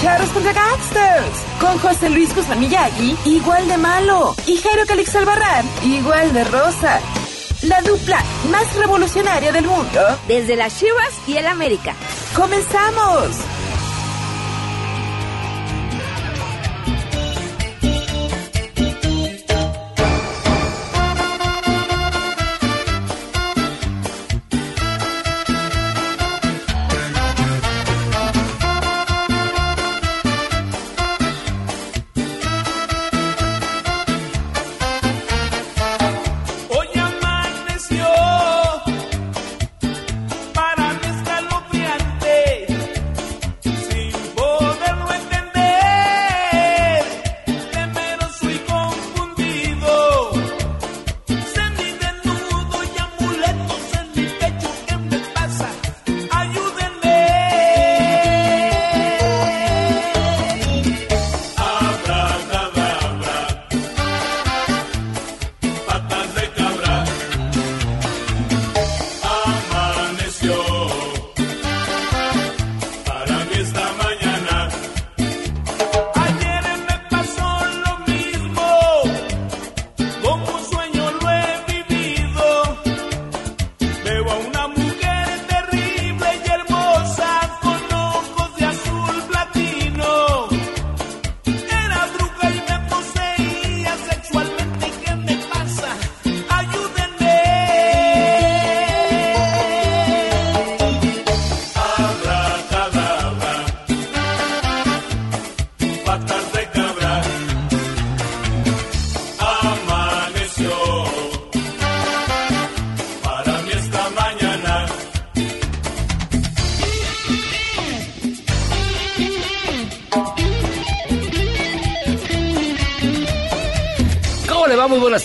Charros contra Gangsters. Con José Luis Guzmán Miyagi, igual de malo. Y Jairo Calix Albarrán, igual de rosa. La dupla más revolucionaria del mundo. Desde las Chivas y el América. ¡Comenzamos!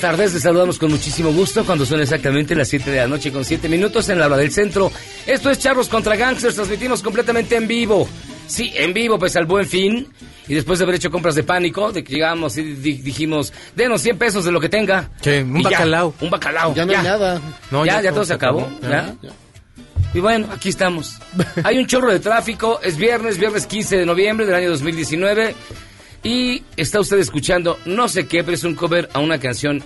Tardes. Les saludamos con muchísimo gusto cuando son exactamente las 7 de la noche con 7 minutos en la hora del centro. Esto es Charros contra Gangsters. Transmitimos completamente en vivo. Sí, en vivo, pues al buen fin. Y después de haber hecho compras de pánico, de que llegamos y di- dijimos, denos 100 pesos de lo que tenga. ¿Qué? Un Y ya, bacalao. un bacalao. Ya no hay nada. No, ya, ya todo se acabó. ¿ya? Y bueno, aquí estamos. Hay un chorro de tráfico. Es viernes, viernes 15 de noviembre del año 2019. Y está usted escuchando no sé qué, pero es un cover a una canción.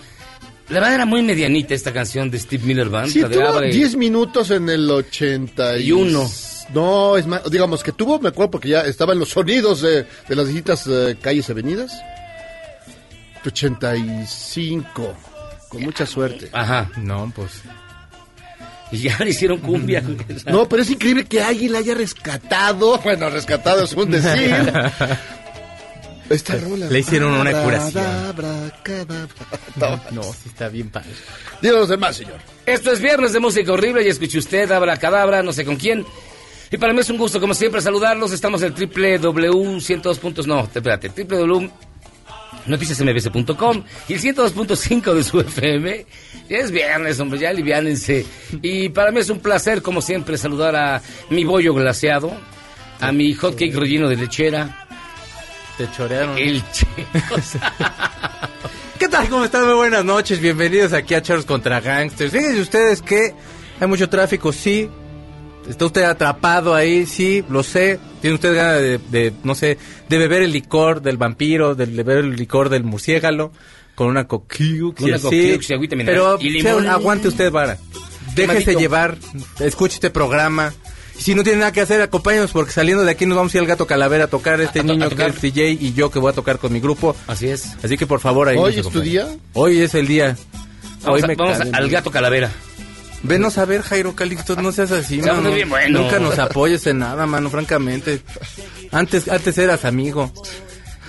La verdad era muy medianita esta canción de Steve Miller Band. Sí, tuvo Abre- 10 minutos en el 80 Y uno. No, es más, digamos que tuvo, me acuerdo porque ya estaban los sonidos de, de las distintas eh, calles y avenidas. 85, con mucha suerte. Ajá. No, pues. Y ya le hicieron cumbia. No, pero es increíble que alguien la haya rescatado. Bueno, rescatado es un decir. Esta rola. Le hicieron una curación. No, No, sí está bien padre. Díganos los demás, señor. Esto es viernes de música horrible y escuche usted, Abra Cadabra, no sé con quién. Y para mí es un gusto, como siempre, saludarlos. Estamos en www.102. puntos- No, espérate, www.noticiasmbs.com y el 102.5 de su FM. Ya es viernes, hombre, ya aliviánense. Y para mí es un placer, como siempre, saludar a mi bollo glaseado, a mi hotcake relleno de lechera, Te chorearon. el. ¿Qué tal? ¿Cómo están? Muy buenas noches. Bienvenidos aquí a Charles contra Gangsters. Fíjense ustedes que hay mucho tráfico, sí. Está usted atrapado ahí, sí, lo sé. Tiene usted ganas de, de, no sé, de beber el licor del vampiro, de beber el licor del murciélago, con una Pero y sea, limón. aguante usted, vara. Déjese llevar, escuche este programa. Si no tiene nada que hacer, acompáñenos porque saliendo de aquí nos vamos a ir al Gato Calavera a tocar este A to- niño a que tocar. es DJ y yo que voy a tocar con mi grupo. Así es. Así que por favor ahí ¿Hoy es tu día? Hoy es el día. Vamos, Hoy a- me vamos al gato calavera. Venos a ver, Jairo Calixto, no seas así, Se mano. bien bueno. Nunca nos apoyes en nada, mano, francamente. Antes, antes eras amigo.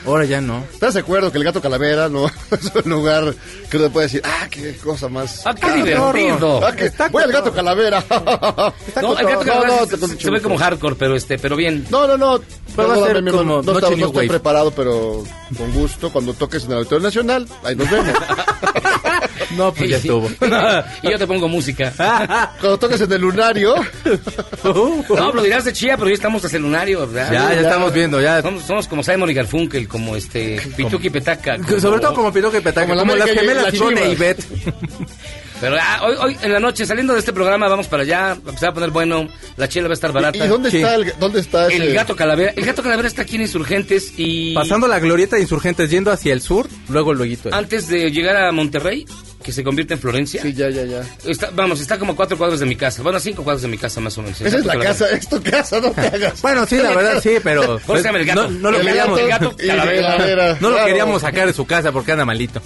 Ahora ya no. ¿Estás de acuerdo que el gato calavera no es un lugar que uno puede decir, ah, qué cosa más. Ah, qué divertido. Ah, que- voy al gato calavera. No, el gato No, calavera no, se, se ve como hardcore, pero este, pero bien. No, no, no. Pero va a ser como no, estaba- estoy preparado, pero con gusto. Cuando toques en el Auditorio Nacional, ahí nos vemos. No, pues ya estuvo. y yo te pongo música. Cuando toques en el Lunario, No, lo dirás de chía, pero ya estamos a celunario, ¿verdad? Ya, ya estamos viendo, ya. Somos, somos como Simon y Garfunkel, como este Pituki y Petaca. como- Sobre todo como Pitoque Petaca, Como como, la las gemelas las Ivonne y Chivas. Pero ah, hoy, hoy en la noche, saliendo de este programa, vamos para allá, se va a poner bueno, la chela va a estar barata. ¿y dónde Sí. está el, dónde está ese- El gato calavera, el gato calavera está aquí en Insurgentes y Pasando la glorieta de insurgentes, yendo hacia el sur, luego luego. antes de llegar a Monterrey, que se convierte en Florencia, Sí, ya, ya, ya. está- vamos, está como a cuatro cuadros de mi casa, bueno, cinco cuadros de mi casa más o menos. Esa es la casa, es tu casa, no te hagas. Bueno, sí, la verdad, sí, pero ¿Cómo se llama el gato? no, no lo El queríamos, el gato y calavera. calavera, no lo claro. queríamos sacar de su casa porque anda malito.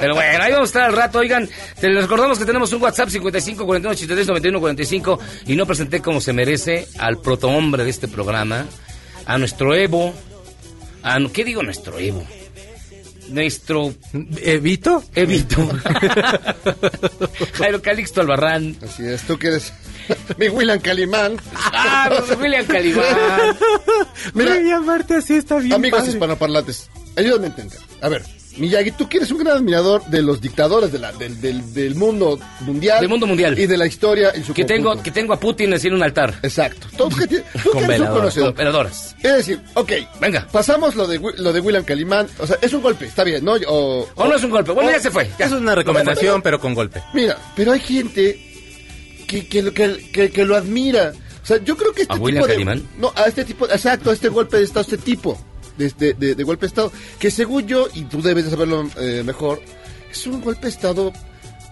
Pero bueno, ahí vamos a estar al rato. Oigan, te les recordamos que tenemos un WhatsApp 55 41 83 91 45 y no presenté como se merece al protohombre de este programa, a nuestro Evo, a, ¿qué digo nuestro Evo? Nuestro ¿Evito? Evito. Jairo Calixto Albarrán. Así es, tú que eres mi William Calimán. Ah, William Calibán. Mira, Mira, llamarte así está bien Amigos padre. hispanoparlantes, ayúdame a entender. A ver, Miyagi, tú que eres un gran admirador de los dictadores de la, del, del, del mundo mundial. Del mundo mundial. Y de la historia en su Que tengo, que tengo a Putin en un altar. Exacto. Tú que, ti- tú Con que eres un velador, conocedor. Con peladoras. Es decir, ok. Venga. Pasamos lo de, lo de William Calimán. O sea, es un golpe, está bien, ¿no? O, O no es un golpe. Bueno, ya se fue. ya. Es una recomendación, pero con golpe. Mira, pero hay gente que, que, lo- que, que, que lo admira. O sea, yo creo que este ¿A tipo William de... Calimán? No, a este tipo, exacto, a este golpe de Estado, este tipo de, de, de- de golpe de Estado, que según yo, y tú debes de saberlo eh, mejor, es un golpe de Estado,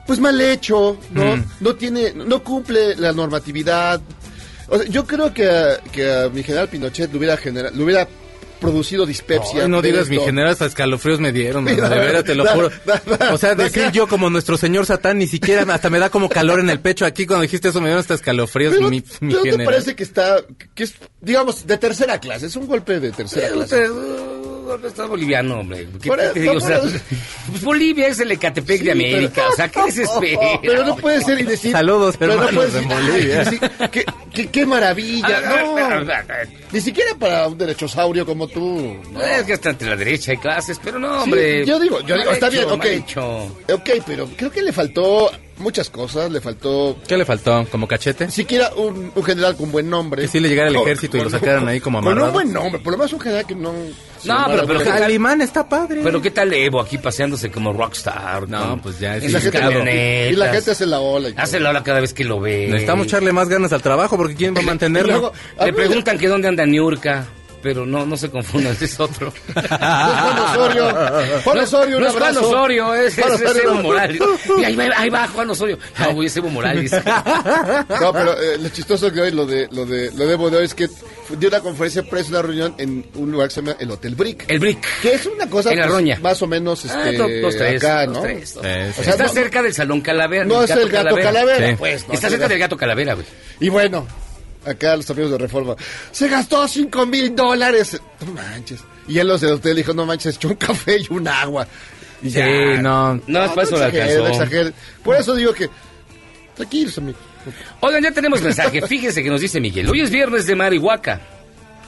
pues mal hecho, ¿no? Mm. No tiene, no cumple la normatividad. O sea, yo creo que a, que a mi general Pinochet le hubiera, genera- le hubiera producido dispepsia. No digas, mi general, hasta escalofríos me dieron, de veras, te lo juro. O sea, decir yo como nuestro señor Satán, ni siquiera hasta me da como calor en el pecho aquí cuando dijiste eso, me dieron hasta escalofríos, Pero, mi, mi ¿pero ¿no te general. parece que está, que es, digamos, de tercera clase? Es un golpe de tercera clase. Está boliviano, hombre. ¿Qué Por te digo? O sea, pues Bolivia es el Ecatepec de América. O sea, ¿qué desespera? Pero no puede ser y decir. Saludos, pero no puedes de decir, Bolivia. "Ay, sí, qué, qué- qué maravilla. No, ni siquiera para un derechosaurio como tú. no. Es que está entre la derecha hay clases, pero no, hombre. yo digo, yo digo, está hecho, bien, ok. Ok, pero creo que le faltó muchas cosas. Le faltó ¿Qué le faltó? ¿Como cachete? siquiera un, un general con buen nombre. Que sí le llegara al Con- ejército y lo sacaran ahí como Con un amarrado. buen nombre, por lo menos un general que no. No, pero- pero ¿qué tal? Está padre. Pero ¿qué tal Evo aquí paseándose como rockstar? No, con pues ya es Y la, gente, y la gente hace la ola. Hace la hora cada vez que lo ve. Necesitamos echarle más ganas al trabajo porque ¿quién va a Y mantenerlo? luego, Le preguntan que dónde anda Niurka, pero no, no se confundan, ese es otro. Es Juan Osorio. Juan Osorio, un no es Juan. Osorio, es, Juan es- es Evo Morales. Y ahí va, ahí va Juan Osorio. No, güey, es Evo Morales. No, pero eh, lo chistoso que hoy, lo de, lo de, lo de Evo de hoy es que dio una conferencia prensa, una reunión en un lugar que se llama el Hotel Brick. El Brick. Que es una cosa En la pues, más o menos Ah, este, dos, dos, tres, acá, dos, ¿no? tres, dos. Eh, sí. O sea, Está no- cerca del Salón Calavera. No es el gato calavera, Sí. pues. no Está cerca del gato calavera, güey. Y bueno, acá los amigos de Reforma. Se gastó 5 mil dólares. No manches. Y él los del hotel dijo, no manches, echó un café y un agua. Y Sí, no. No, es para eso no alcanzó. exageren. Por eso digo que... Tranquilos, amigos. Oigan, ya tenemos mensaje. Fíjense que nos dice Miguel. Hoy es viernes de marihuaca.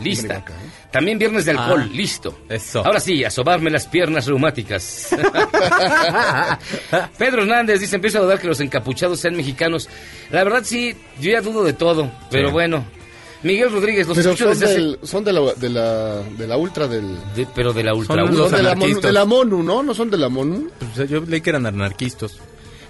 Lista. ¿eh? También viernes de alcohol. Ah, Listo. eso. Ahora sí, a sobarme las piernas reumáticas. Pedro Hernández dice, empiezo a dudar que los encapuchados sean mexicanos. La verdad sí, yo ya dudo de todo. Pero Sí. bueno. Miguel Rodríguez, los Pero escucho son, desde hace... son de, la, de, la, de la ultra del... de- pero de la ultra Son Son de la, MONU, anarquistas. de la MONU, ¿no? ¿No son de la MONU? Pues, yo leí que eran anarquistas.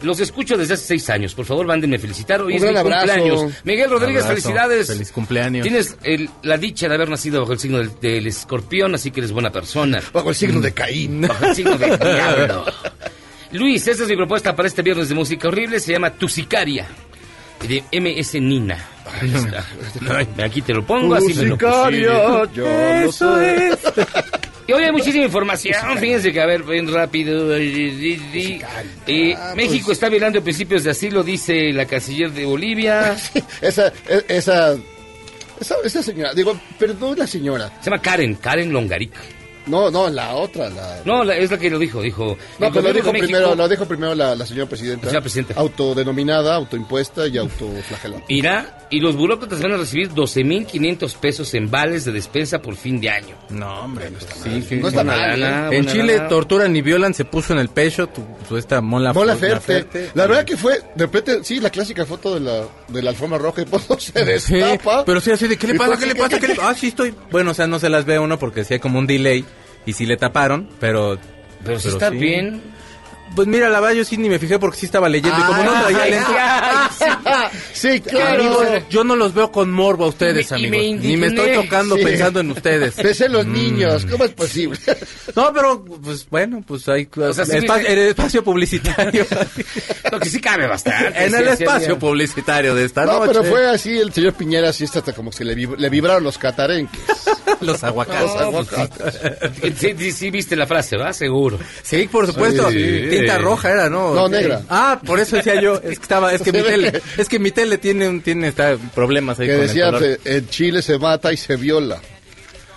Los escucho desde hace seis años. Por favor, mándenme felicitar. Hoy Un es mi abrazo. cumpleaños. Miguel Rodríguez, Abrazo. felicidades. Feliz cumpleaños. Tienes el- la dicha de haber nacido bajo el signo del, del escorpión, así que eres buena persona. Bajo el signo de Caín. Bajo el signo del diablo. Luis, esa es mi propuesta para este viernes de música horrible. Se llama Tu Sicaria. De MS Nina. Ahí está. Aquí te lo pongo, así me lo Sicaria, pusieron. yo no sé. Y hoy hay muchísima información. Fíjense que, a ver, bien rápido. Eh, México está violando principios de asilo, dice la canciller de Bolivia. Esa, e- esa, esa, esa señora, digo, perdón la señora. Se llama Karen, Karen Longaric. No, no, la otra, la... No, la- es la que lo dijo, dijo. No, pero lo dijo México- primero, lo dijo primero la, la señora presidenta. La señora presidenta. Autodenominada, autoimpuesta y autoflagelada. Irá y los burócratas van a recibir 12.500 pesos en vales de despensa por fin de año. No, hombre, pues sí, sí. No está mal, lana, En Chile lana. torturan y violan, se puso en el pecho tu, tu esta Mola, Mola Mola Ferte. La verdad que fue, de repente, sí, la clásica foto de la, de la alfombra roja y pues se Sí, destapa. pero sí así de, ¿qué le Y pasa? pues, ¿Qué le pasa? ¿Qué le Ah, sí estoy. Bueno, o sea, no se las ve uno porque sí hay como un delay y sí le taparon, pero... Pero si está sí. bien. Pues mira, la verdad yo sí ni me fijé porque sí estaba leyendo y como no traía Ay, lentes... Sí, claro. Amigos, yo no los veo con morbo a ustedes, amigos. me Ni me estoy tocando Sí. pensando en ustedes. Pensé en los niños, ¿cómo es posible? No, pero, pues bueno, pues hay sea, sí espa- viste- en el espacio publicitario. Lo que sí cabe bastante. en sí, el sí, espacio publicitario de esta No, noche. pero fue así, el señor Piñera sí está hasta como que se le, vib- le vibraron los catarenques. Los aguacates. Los aguacates. Sí, sí, sí viste la frase, ¿va? Seguro. Sí, por supuesto. Sí. Tinta roja era, ¿no? No, negra. Ah, por eso decía yo. Es que estaba, es que Se mi tele, que- es que mi tele tiene un, tiene está, problemas ahí Que con decía, el color. se- en Chile se mata y se viola.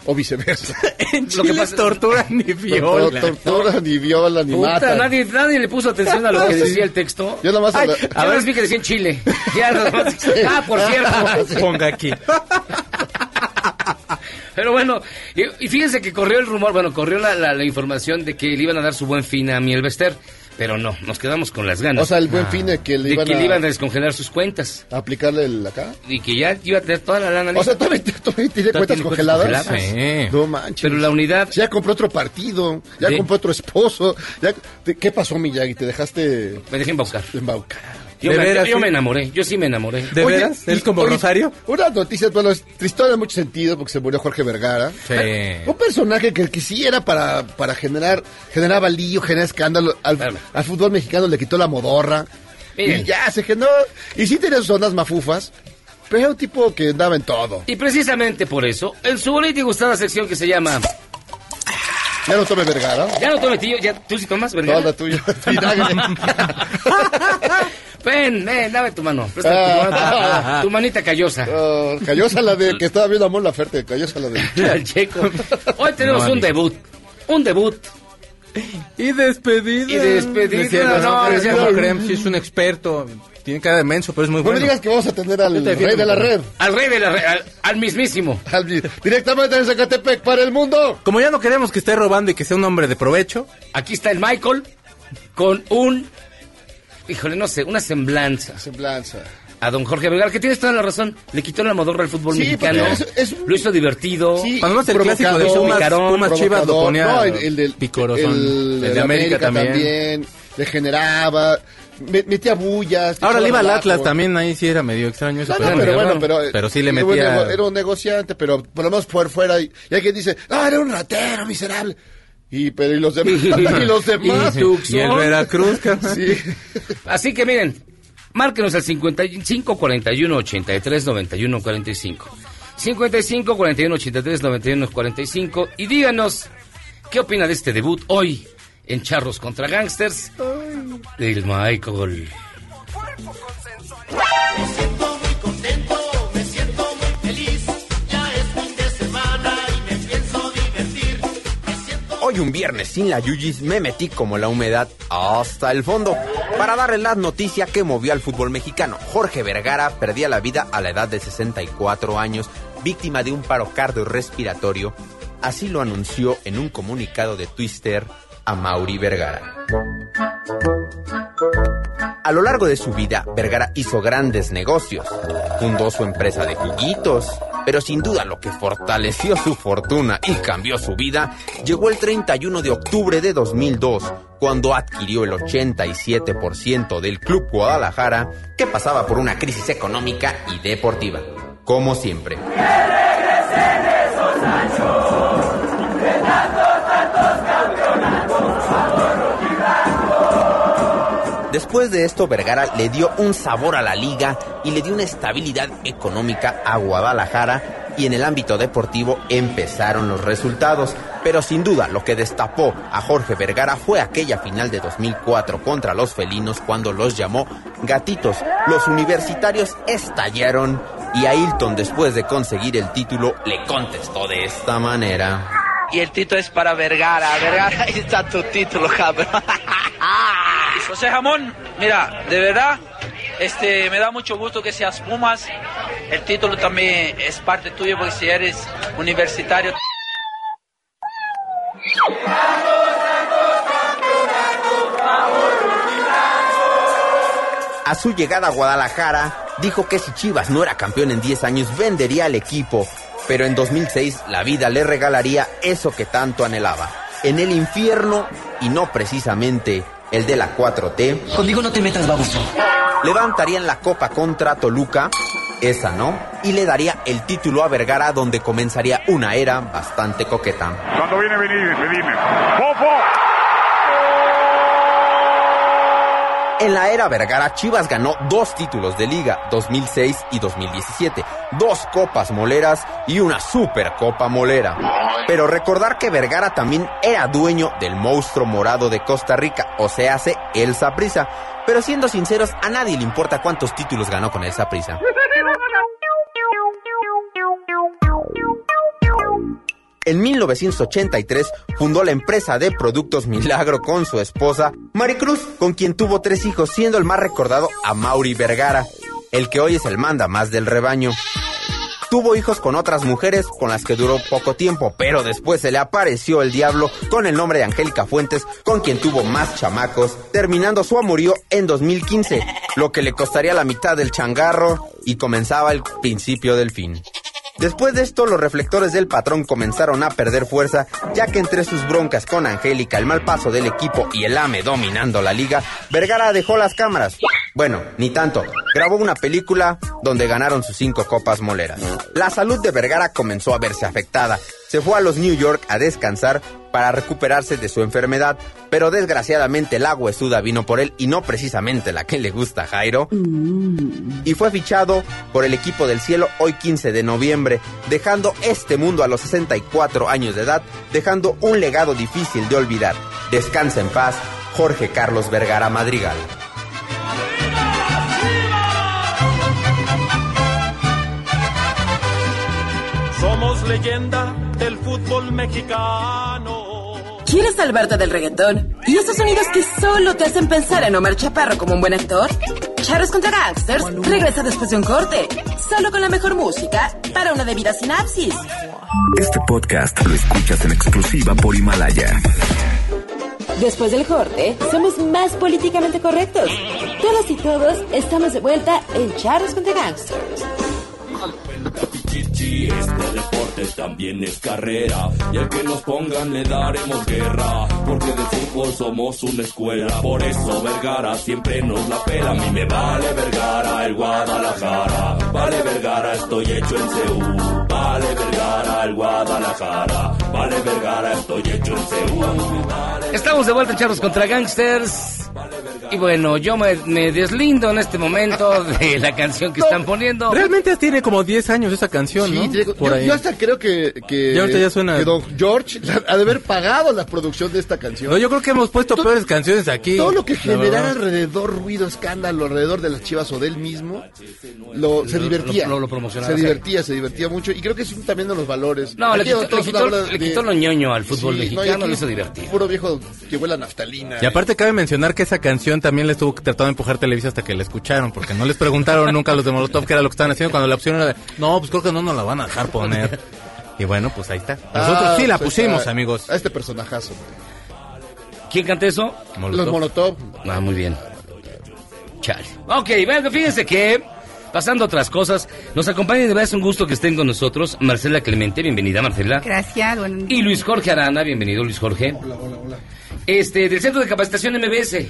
O viceversa. En Lo Chile que pasa- tortura ni No viola. tortura, ni viola, ni Puta, mata. nadie, nadie le puso atención a lo que decía el texto. Yo nada más... Ay, a- a ver, vi que decía en Chile. Ya, nada más. Ah, por cierto. Ponga aquí. Pero bueno, y, y fíjense que corrió el rumor, bueno, corrió la, la- la información de que le iban a dar su buen fin a Mielvester, pero no, nos quedamos con las ganas. O sea, el buen fin de que le de iban, que a, le iban a descongelar sus cuentas a aplicarle el acá. y que ya iba a tener toda la lana O sea, ¿todavía, todavía tiene Todavía cuentas tiene congeladas? cuentas Sí. No manches. Pero la unidad Ya compró otro partido, ya De- compró otro esposo. Ya, ¿Qué pasó, Miyagi? ¿Te dejaste me dejé embaucar. embaucar? Yo, ¿De me, veras, yo sí? me enamoré, yo sí me enamoré. ¿De Oye, veras? ¿Es como oye, Rosario? Una noticia, bueno, es tristona en mucho sentido porque se murió Jorge Vergara. Sí. Un personaje que, que sí era para, para generar, generaba lío, generar escándalo. Al, al fútbol mexicano le quitó la modorra. Miren. Y ya se generó. Y sí tenía sus ondas mafufas, pero era un tipo que andaba en todo. Y precisamente por eso, en su bonita y gustada sección que se llama Ya no tome Vergara. Ya no tome tío, ya tú sí tomas, ¿verdad? Toda tuya. Vinagre. Ven, ven, dame tu mano. Préstame tu, Ah. mano, tu manita callosa. Oh, callosa la de que estaba viendo a Mon Laferte, callosa la de. Checo. Hoy tenemos No, un debut. Un debut. Y despedida. Y despedida, Decía, no, no, decía, no. Krem, sí es un experto. Tiene cara de menso, pero es muy No me bueno. digas que vamos a tener al rey de la red. Al rey de la red, al, al mismísimo. Al- directamente de Zacatepec para el mundo. Como ya no queremos que esté robando y que sea un hombre de provecho, Aquí está el Michael con un. Híjole, no sé, una semblanza Semblanza. A don Jorge Vergara, que tienes toda la razón. Le quitó la modorra al fútbol Sí, mexicano. porque es- es un- Lo hizo divertido. Sí, Cuando más el clásico de Pumas, picarón, Pumas Chivas lo ponía No, el, el del picorosón. El, El de América también. Le generaba. me- metía bullas. Ahora le iba al Atlas también, ahí sí era medio extraño eso. No, no, pero, pero bueno, pero, pero sí le metía... Era un negociante, pero por lo menos por fuera. Y, y alguien dice, ah, era un ratero miserable. Y, pero, ¿y los demás? ¿Y los demás? Y el Veracruz. Sí. Así que miren, márquenos al 55 41 83 91 45. 55 41 83 91 45 y díganos qué opina de este debut hoy en Charros contra Gangsters del Michael. Hoy un viernes sin la Yuyis me metí como la humedad hasta el fondo para darle la noticia que movió al fútbol mexicano. Jorge Vergara perdía la vida a la edad de 64 años, víctima de un paro cardiorrespiratorio. Así lo anunció en un comunicado de Twitter a Mauri Vergara. A lo largo de su vida, Vergara hizo grandes negocios. Fundó su empresa de juguitos. Pero sin duda lo que fortaleció su fortuna y cambió su vida llegó el 31 de octubre de 2002, cuando adquirió el 87% del Club Guadalajara, que pasaba por una crisis económica y deportiva. Como siempre. Después de esto, Vergara le dio un sabor a la liga y le dio una estabilidad económica a Guadalajara y en el ámbito deportivo empezaron los resultados. Pero sin duda lo que destapó a Jorge Vergara fue aquella final de 2004 contra los felinos cuando los llamó gatitos. Los universitarios estallaron y Ailton después de conseguir el título le contestó de esta manera. Y el título es para Vergara. Vergara, ahí está tu título, cabrón. José Jamón, mira, de verdad, este, me da mucho gusto que seas Pumas. El título también es parte tuyo porque si eres universitario. A su llegada a Guadalajara, dijo que si Chivas no era campeón en 10 años, vendería al equipo. Pero en 2006 la vida le regalaría eso que tanto anhelaba. En el infierno, y no precisamente el de la 4T, Conmigo no te metas, baboso. levantarían la copa contra Toluca, esa no, y le daría el título a Vergara donde comenzaría una era bastante coqueta. Cuando viene venir, dime. ¡Fofo! En la era Vergara, Chivas ganó dos títulos de liga, 2006 y 2017, dos copas moleras y una supercopa molera. Pero recordar que Vergara también era dueño del monstruo morado de Costa Rica, o se hace el Saprissa. Pero siendo sinceros, a nadie le importa cuántos títulos ganó con el Saprissa. En 1983 fundó la empresa de productos Milagro con su esposa Maricruz, con quien tuvo tres hijos, siendo el más recordado a Mauri Vergara, el que hoy es el manda más del rebaño. Tuvo hijos con otras mujeres con las que duró poco tiempo, pero después se le apareció el diablo con el nombre de Angélica Fuentes, con quien tuvo más chamacos, terminando su amorío en 2015, lo que le costaría la mitad del changarro y comenzaba el principio del fin. Después de esto, los reflectores del patrón comenzaron a perder fuerza, ya que entre sus broncas con Angélica, el mal paso del equipo y el AME dominando la liga, Vergara dejó las cámaras. Bueno, ni tanto. Grabó una película donde ganaron sus cinco copas moleras. La salud de Vergara comenzó a verse afectada. Se fue a los New York a descansar para recuperarse de su enfermedad, pero desgraciadamente la huesuda vino por él y no precisamente la que le gusta a Jairo. Y fue fichado por el equipo del cielo hoy 15 de noviembre, dejando este mundo a los 64 años de edad, dejando un legado difícil de olvidar. Descansa en paz, Jorge Carlos Vergara Madrigal. Leyenda del fútbol mexicano. ¿Quieres salvarte del reggaetón? ¿Y esos sonidos que solo te hacen pensar en Omar Chaparro como un buen actor? Charros contra Gangsters regresa después de un corte, solo con la mejor música para una debida sinapsis. Este podcast lo escuchas en exclusiva por Himalaya. Después del corte, somos más políticamente correctos. Todas y todos estamos de vuelta en Charros contra Gangsters. Este deporte también es carrera. Y al que nos pongan le daremos guerra. Porque de fútbol somos una escuela. Por eso Vergara siempre nos la pela. A mí me vale Vergara, el Guadalajara. Vale Vergara, estoy hecho en Seúl. Vale Vergara, el Guadalajara. Vale Vergara, estoy hecho en Seúl. Estamos de vuelta Charros contra Gangsters. Y bueno, yo me, me deslindo en este momento de la canción que están poniendo. Realmente tiene como 10 años esa canción, Sí, ¿no? Diego, Por yo, ahí. yo hasta creo que, que, Ya ahorita ya suena- que Don George ha de haber pagado la producción de esta canción. No, yo creo que hemos puesto peores canciones aquí. Todo lo que generara alrededor, ruido, escándalo, alrededor de las chivas o de él mismo, lo, se divertía. lo- lo promocionaba, Se divertía, se divertía mucho. Y creo que es también de los valores. No, le quitó, le quitó- le lo ñoño al fútbol Sí, no, y mexicano, aquí lo hizo divertir. Puro viejo que huele a naftalina. Y aparte cabe mencionar que esa canción también le estuvo tratando de empujar Televisa hasta que la escucharon, porque no les preguntaron nunca a los de Molotov qué era lo que estaban haciendo cuando la opción era de, no, pues creo que no nos la van a dejar poner. Y bueno, pues ahí está. Nosotros Ah, sí la pues, pusimos, amigos. A este personajazo. ¿Quién canta eso? Los Molotov. Ah, muy bien. Chale. Ok, bueno, fíjense que, pasando a otras cosas, nos acompaña y de verdad es un gusto que estén con nosotros Marcela Clemente, bienvenida Marcela. Gracias, bueno, Y Luis Jorge Arana, bienvenido Luis Jorge. Este, del Centro de Capacitación MBS.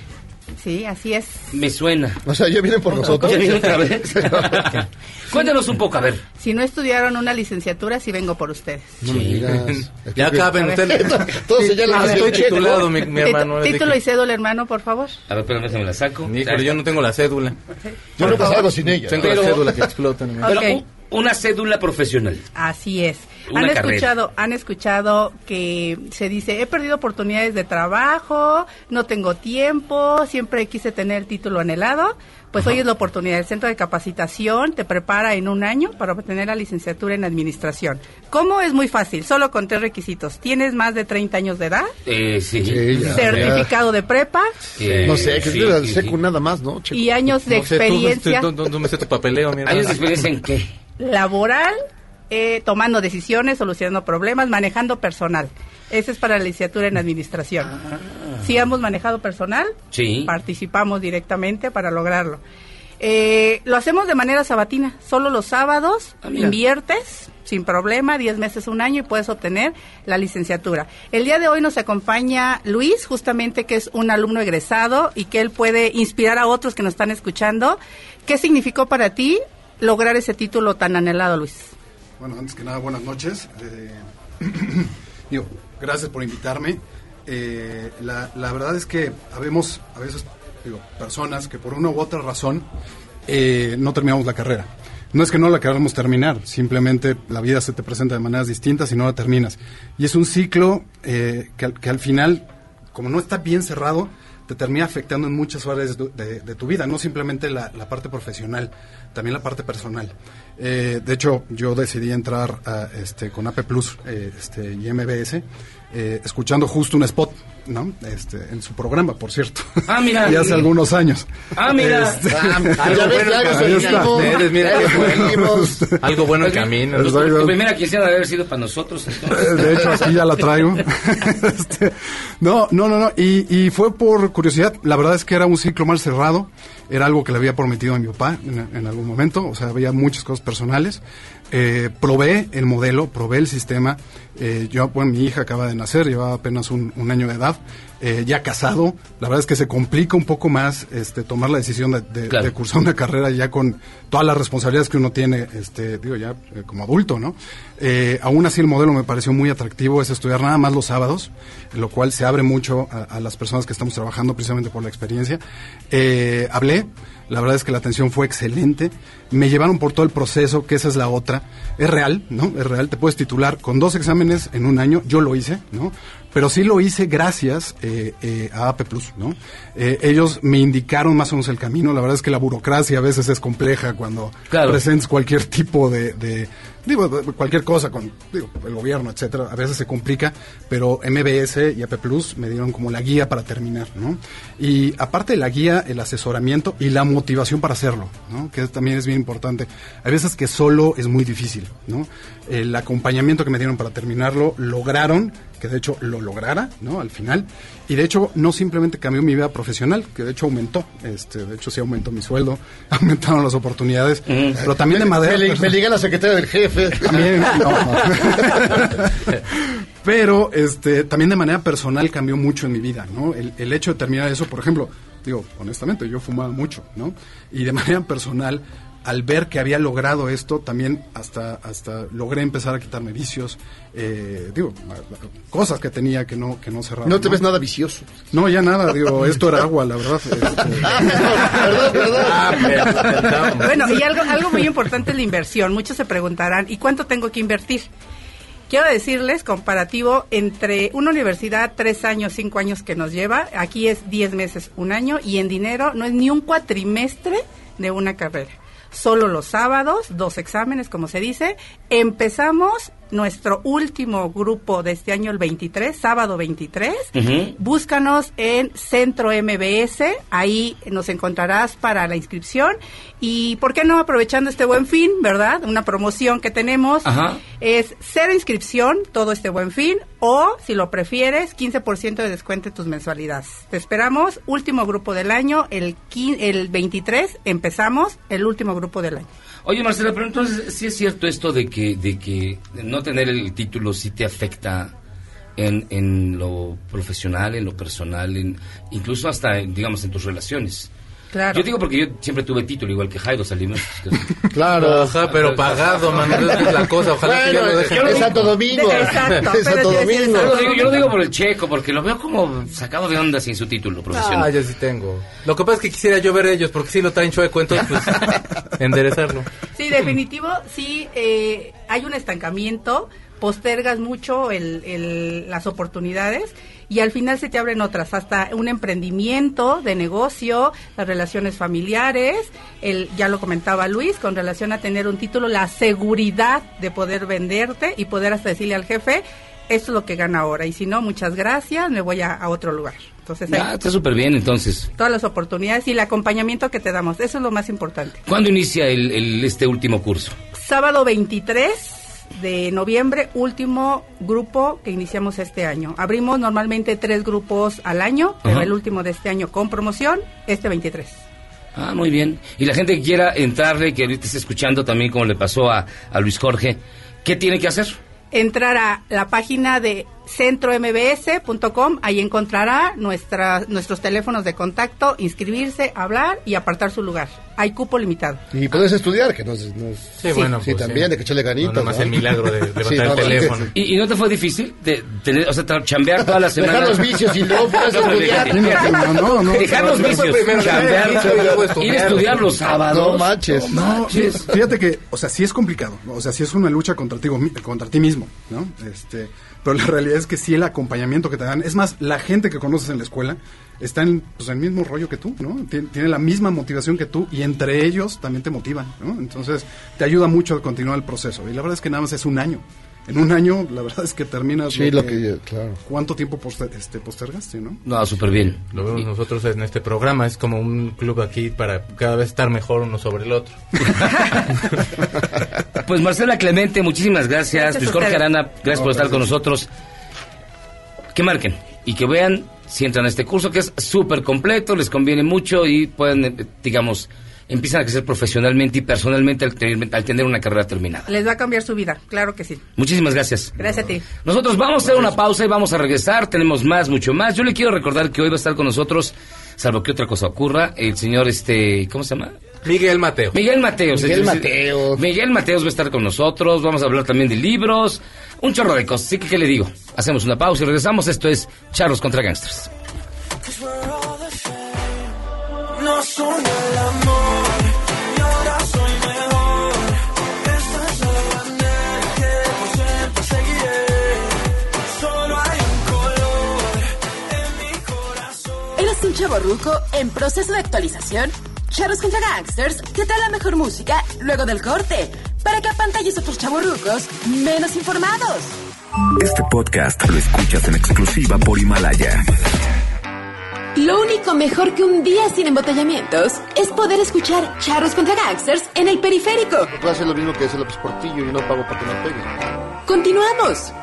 Sí, así es. Me suena. O sea, ya vienen por nosotros. ¿Ya viene otra vez? Cuéntanos un poco, a ver. Si no estudiaron una licenciatura, sí vengo por ustedes. No me digas. Ya acaben ustedes. Todos señalan estoy titulado, mi, hermano. Título y cédula, hermano, por favor. A ver, espérame, déjame la saco. Híjole, yo no tengo la cédula. Yo no pasaba sin ella. Tengo Pero- la cédula que explota. Pero Ok. u- una cédula profesional. Así es. Una han carrera. escuchado, han escuchado que se dice, he perdido oportunidades de trabajo, no tengo tiempo, siempre quise tener el título anhelado. Pues hoy es la oportunidad. El centro de capacitación te prepara en un año para obtener la licenciatura en administración. ¿Cómo? Es muy fácil, solo con tres requisitos. ¿Tienes más de 30 años de edad? Eh, sí. ya. Certificado de prepa Eh, no sé, que sí, es de la sí, secu sí. nada más, ¿no? Checo? y años de No sé, tú, experiencia tú, tú- tú me sé tu papeleo, mi hermano. ¿Años de experiencia en qué? laboral, eh, tomando decisiones, solucionando problemas, manejando personal. Ese es para la licenciatura en administración. Si hemos manejado personal, Sí. participamos directamente para lograrlo. Eh, lo hacemos de manera sabatina, solo los sábados, Ah, inviertes sin problema, 10 meses, un año y puedes obtener la licenciatura. El día de hoy nos acompaña Luis, justamente que es un alumno egresado y que él puede inspirar a otros que nos están escuchando. ¿Qué significó para ti lograr ese título tan anhelado, Luis? Bueno, antes que nada, buenas noches. Eh, digo, gracias por invitarme. Eh, la, la verdad es que habemos a veces digo, personas que por una u otra razón eh, no terminamos la carrera. No es que no la queramos terminar, simplemente la vida se te presenta de maneras distintas y no la terminas. Y es un ciclo eh, que, que al final, como no está bien cerrado, te termina afectando en muchas áreas de, de- tu vida, no simplemente la, la parte profesional, también la parte personal. Eh, de hecho, yo decidí entrar a, este, con AP Plus eh, este, y MBS, eh, escuchando justo un spot, ¿no? Este, en su programa, por cierto. Ah, mira. y hace algunos años. Ah, mira. Este, Ah, Algo ya ves, bueno. Algo bueno en Pues, camino. Exacto. Tu primera quisiera haber sido para nosotros. entonces. De hecho, aquí ya la traigo. Este, no, no, no, no. Y, y fue por curiosidad. La verdad es que era un ciclo mal cerrado. Era algo que le había prometido a mi papá en, en algún momento. O sea, había muchas cosas personales. Eh, probé el modelo, probé el sistema. Eh, yo, bueno, mi hija acaba de nacer, llevaba apenas un, un año de edad. Eh, ya casado, la verdad es que se complica un poco más este, tomar la decisión de, de- Claro. de cursar una carrera ya con todas las responsabilidades que uno tiene, este, digo, ya eh, como adulto, ¿no? Eh, aún así el modelo me pareció muy atractivo, es estudiar nada más los sábados, lo cual se abre mucho a, a las personas que estamos trabajando precisamente por la experiencia. Eh, hablé, la verdad es que la atención fue excelente, me llevaron por todo el proceso, que esa es la otra, es real, ¿no? Es real, te puedes titular con dos exámenes en un año, yo lo hice, ¿no? Pero sí lo hice gracias eh, eh, a AP Plus, ¿no? Eh, ellos me indicaron más o menos el camino. La verdad es que la burocracia a veces es compleja cuando Claro. presentes cualquier tipo de, de- digo, cualquier cosa con digo, el gobierno, etcétera. A veces se complica, pero MBS y AP Plus me dieron como la guía para terminar, ¿no? Y aparte de la guía, el asesoramiento y la motivación para hacerlo, ¿no? Que también es bien importante. Hay veces que solo es muy difícil, ¿no? El acompañamiento que me dieron para terminarlo lograron que de hecho lo lograra, ¿no? Al final. Y de hecho no simplemente cambió mi vida profesional, que de hecho aumentó. Este, de hecho sí aumentó mi sueldo, aumentaron las oportunidades, pero también de madera. Me, li- me liga la secretaria del jefe. También, no, no. Pero este, también de manera personal cambió mucho en mi vida, ¿no? El, el hecho de terminar eso, por ejemplo, digo, honestamente, yo fumaba mucho, ¿no? Y de manera personal, al ver que había logrado esto, también hasta, hasta logré empezar a quitarme vicios, eh, digo, cosas que tenía que no, que no cerraba. No te ves nada vicioso. No, ya nada, digo, esto era agua, la verdad. este. Perdón, perdón. Ah. Bueno, y algo, algo muy importante es la inversión. Muchos se preguntarán, ¿y cuánto tengo que invertir? Quiero decirles, comparativo, entre una universidad, tres años, cinco años que nos lleva, aquí es diez meses, un año, y en dinero no es ni un cuatrimestre de una carrera. Solo los sábados, dos exámenes, como se dice. Empezamos nuestro último grupo de este año, el 23, sábado 23. Ujú. Búscanos en Centro MBS, ahí nos encontrarás para la inscripción. Y, ¿por qué no? Aprovechando este buen fin, ¿verdad? Una promoción que tenemos. Ajá. Es cero inscripción, todo este buen fin, o, si lo prefieres, 15% de descuento en tus mensualidades. Te esperamos, último grupo del año, el, quin- el 23, empezamos el último grupo del año. Oye, Marcela, pero entonces, ¿sí es cierto esto de que, de que no tener el título sí te afecta en, en lo profesional, en lo personal, en, incluso hasta, digamos, en tus relaciones? Claro. Yo digo porque yo siempre tuve título, igual que Jairo Salimos. Claro. Ajá, pero pagado, mano. Esa es la cosa. Ojalá que ya lo dejen. es Santo Domingo. Exacto, Es Santo sí, sí, Domingo. Yo lo, digo, yo lo digo por el checo, porque lo veo como sacado de onda sin su título profesional. Ah, yo sí tengo. Lo que pasa es que quisiera yo ver ellos, porque si lo traen chueco, entonces pues enderezarlo. Sí, definitivo, sí, eh, hay un estancamiento postergas mucho el- el- las oportunidades y al final se te abren otras, hasta un emprendimiento de negocio, las relaciones familiares, el, ya lo comentaba Luis, con relación a tener un título, la seguridad de poder venderte y poder hasta decirle al jefe, esto es lo que gana ahora, y si no, muchas gracias, me voy a, a otro lugar. Entonces, Ah, está súper bien entonces. todas las oportunidades y el acompañamiento que te damos, eso es lo más importante. ¿Cuándo inicia el, el- este último curso? Sábado 23 de noviembre, último grupo que iniciamos este año. Abrimos normalmente tres grupos al año, pero Ajá. el último de este año con promoción, este 23. Ah, muy bien. Y la gente que quiera entrarle, que ahorita esté escuchando también como le pasó a, a Luis Jorge, ¿qué tiene que hacer? Entrar a la página de centrombs.com, ahí encontrará nuestra, nuestros teléfonos de contacto, inscribirse, hablar y apartar su lugar. Hay cupo limitado. Y puedes estudiar, que no es... no es- Sí, bueno, Sí, pues, también, sí. de que echarle ganitas. No, nomás el milagro de levantar el no, teléfono. ¿Y, y no te fue difícil de tener, o sea, chambear toda la semana? Dejar los vicios y luego puedes estudiar. No, no, no. Dejar los vicios, chambear, ir a estudiar. los sábados. No manches. No, fíjate que, o sea, sí es complicado, o sea, sí es una lucha contra ti, contra ti mismo, ¿no? Este, pero la realidad es que sí el acompañamiento que te dan, es más, la gente que conoces en la escuela está en, pues, el mismo rollo que tú, ¿no? Tien- Tiene la misma motivación que tú y entre ellos también te motivan, ¿no? Entonces, te ayuda mucho a continuar el proceso. Y la verdad es que nada más es un año. En un año, la verdad es que terminas. Sí, lo que, claro. ¿Cuánto tiempo poster- este, postergaste, no? No, súper bien. Lo vemos nosotros en este programa, es como un club aquí para cada vez estar mejor uno sobre el otro. Pues Marcela Clemente, muchísimas gracias. Gracias Luis Jorge. Arana, gracias por estar con nosotros. Que marquen y que vean si entran a este curso que es súper completo, les conviene mucho y pueden, eh, digamos, empiezan a crecer profesionalmente y personalmente al, tener- al tener una carrera terminada. Les va a cambiar su vida, claro que sí. Muchísimas gracias. Gracias a ti. Nosotros vamos a hacer una pausa y vamos a regresar. Tenemos más, mucho más. Yo le quiero recordar que hoy va a estar con nosotros, salvo que otra cosa ocurra, el señor, este, ¿cómo se llama? Miguel Mateo. Miguel Mateos. Miguel Es Mateos. Miguel Mateos va a estar con nosotros. Vamos a hablar también de libros, un chorro de cosas. Así que, ¿qué le digo? Hacemos una pausa y regresamos. Esto es Charlos contra Gangsters. No soy el amor y ahora soy mejor. Esta es la bandera que por siempre seguiré. Solo hay un color en mi corazón. ¿Eres un chavo ruco en proceso de actualización? Charros contra Gangsters te trae la mejor música luego del corte para que apantalles a otros chavos rucos menos informados. Este podcast lo escuchas en exclusiva por Himalaya. Lo único mejor que un día sin embotellamientos es poder escuchar Charros contra Gangsters en el periférico. Puedo hacer lo mismo que hace López Portillo y no pago para que me pegue. Continuamos.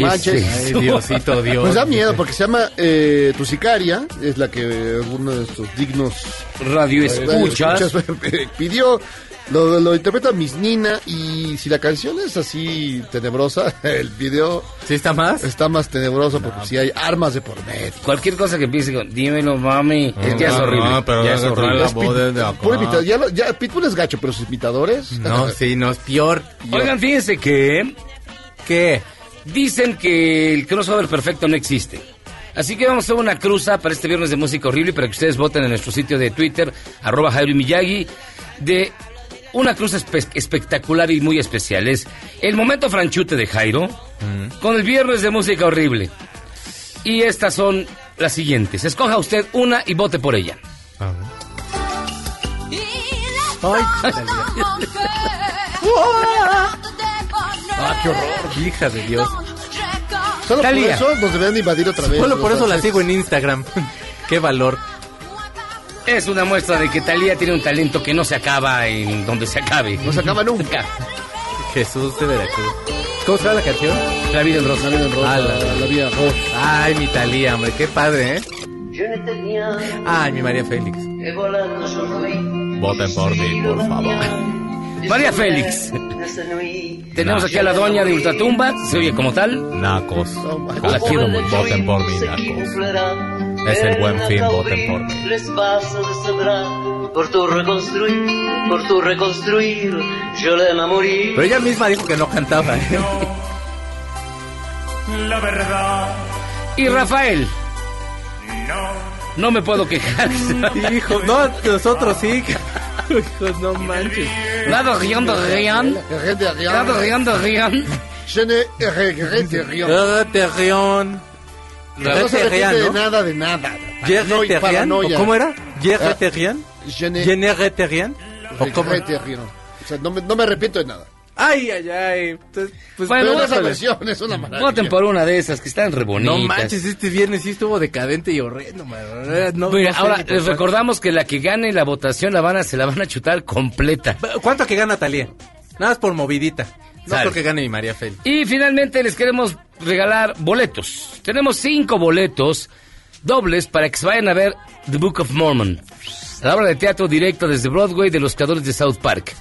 ¿Qué manches. es eso? Ay, Diosito, Dios. Pues da miedo porque se llama eh, Tu Sicaria, es la que uno de estos dignos Radio escuchas. pidió. Lo, lo interpreta Miss Nina y si la canción es así tenebrosa, el video ¿Sí está más? está más tenebroso porque si hay armas de por medio. Cualquier cosa que empiece con, dímelo, mami. es, ya es No, horrible. no, pero ya es no, horrible. voz pit- de acá. puro imita- ya, lo- ya Pitbull es gacho, pero sus imitadores. No, sí, no, es peor. Oigan, fíjense que ¿Qué? Dicen que el crossover perfecto no existe. Así que vamos a hacer una cruza para este viernes de música horrible para que ustedes voten en nuestro sitio de Twitter, arroba Jairo Miyagi, de una cruza espe- espectacular y muy especial. Es el momento franchute de Jairo con el viernes de música horrible. Y estas son las siguientes. Escoja usted una y vote por ella. Ay, Ah, qué horror. hija de Dios. Solo Talía. por eso nos deben de invadir otra vez. Solo por eso la sigo en Instagram. Qué valor. Es una muestra de que Talía tiene un talento que no se acaba en donde se acabe. No se acaba nunca. Jesús de Veracruz. ¿Cómo se llama la canción? La vida en rosa. La vida en rosa, Ah, la- la, vida en rosa. Ay, mi Talía, hombre, qué padre, ¿eh? Yo no tenía Ay, mi María Félix. Voten por mí, por favor. María Félix. Tenemos aquí a la doña de Ultratumba, se oye como tal. Nacos. La quiero mucho. Voten por mí, Nacos. Es el buen fin, voten por mí. Por tu reconstruir, por tu reconstruir, yo le a morir. Pero ella misma dijo que no cantaba. ¿eh? La verdad. Y Rafael. No me puedo quejar. Hijo, no, nosotros sí. Hijo, no manches. Nada, rien de rien. Nada, rien de rien. Je ne regrette rien. Regrette rien. No se de nada, de nada. ¿Cómo era? Yerre Ah, rien. Je ne Yerre rien. ¿O cómo? regrette rien. O sea, no me, no me arrepiento de nada. Ay, ay, ay. Entonces, pues, Bueno, Pero esa versión es una maravilla. Voten por una de esas que están re bonitas. No manches, este viernes sí estuvo decadente y horrendo, man. No, Mira, no sé ahora les cuánto. recordamos que la que gane la votación la van a, se la van a chutar completa. ¿Cuánto que gana Talía? Nada más por movidita. No Sale. creo que gane mi María Félix. Y finalmente les queremos regalar boletos. Tenemos cinco boletos dobles para que se vayan a ver The Book of Mormon, la obra de teatro directa desde Broadway de los creadores de South Park.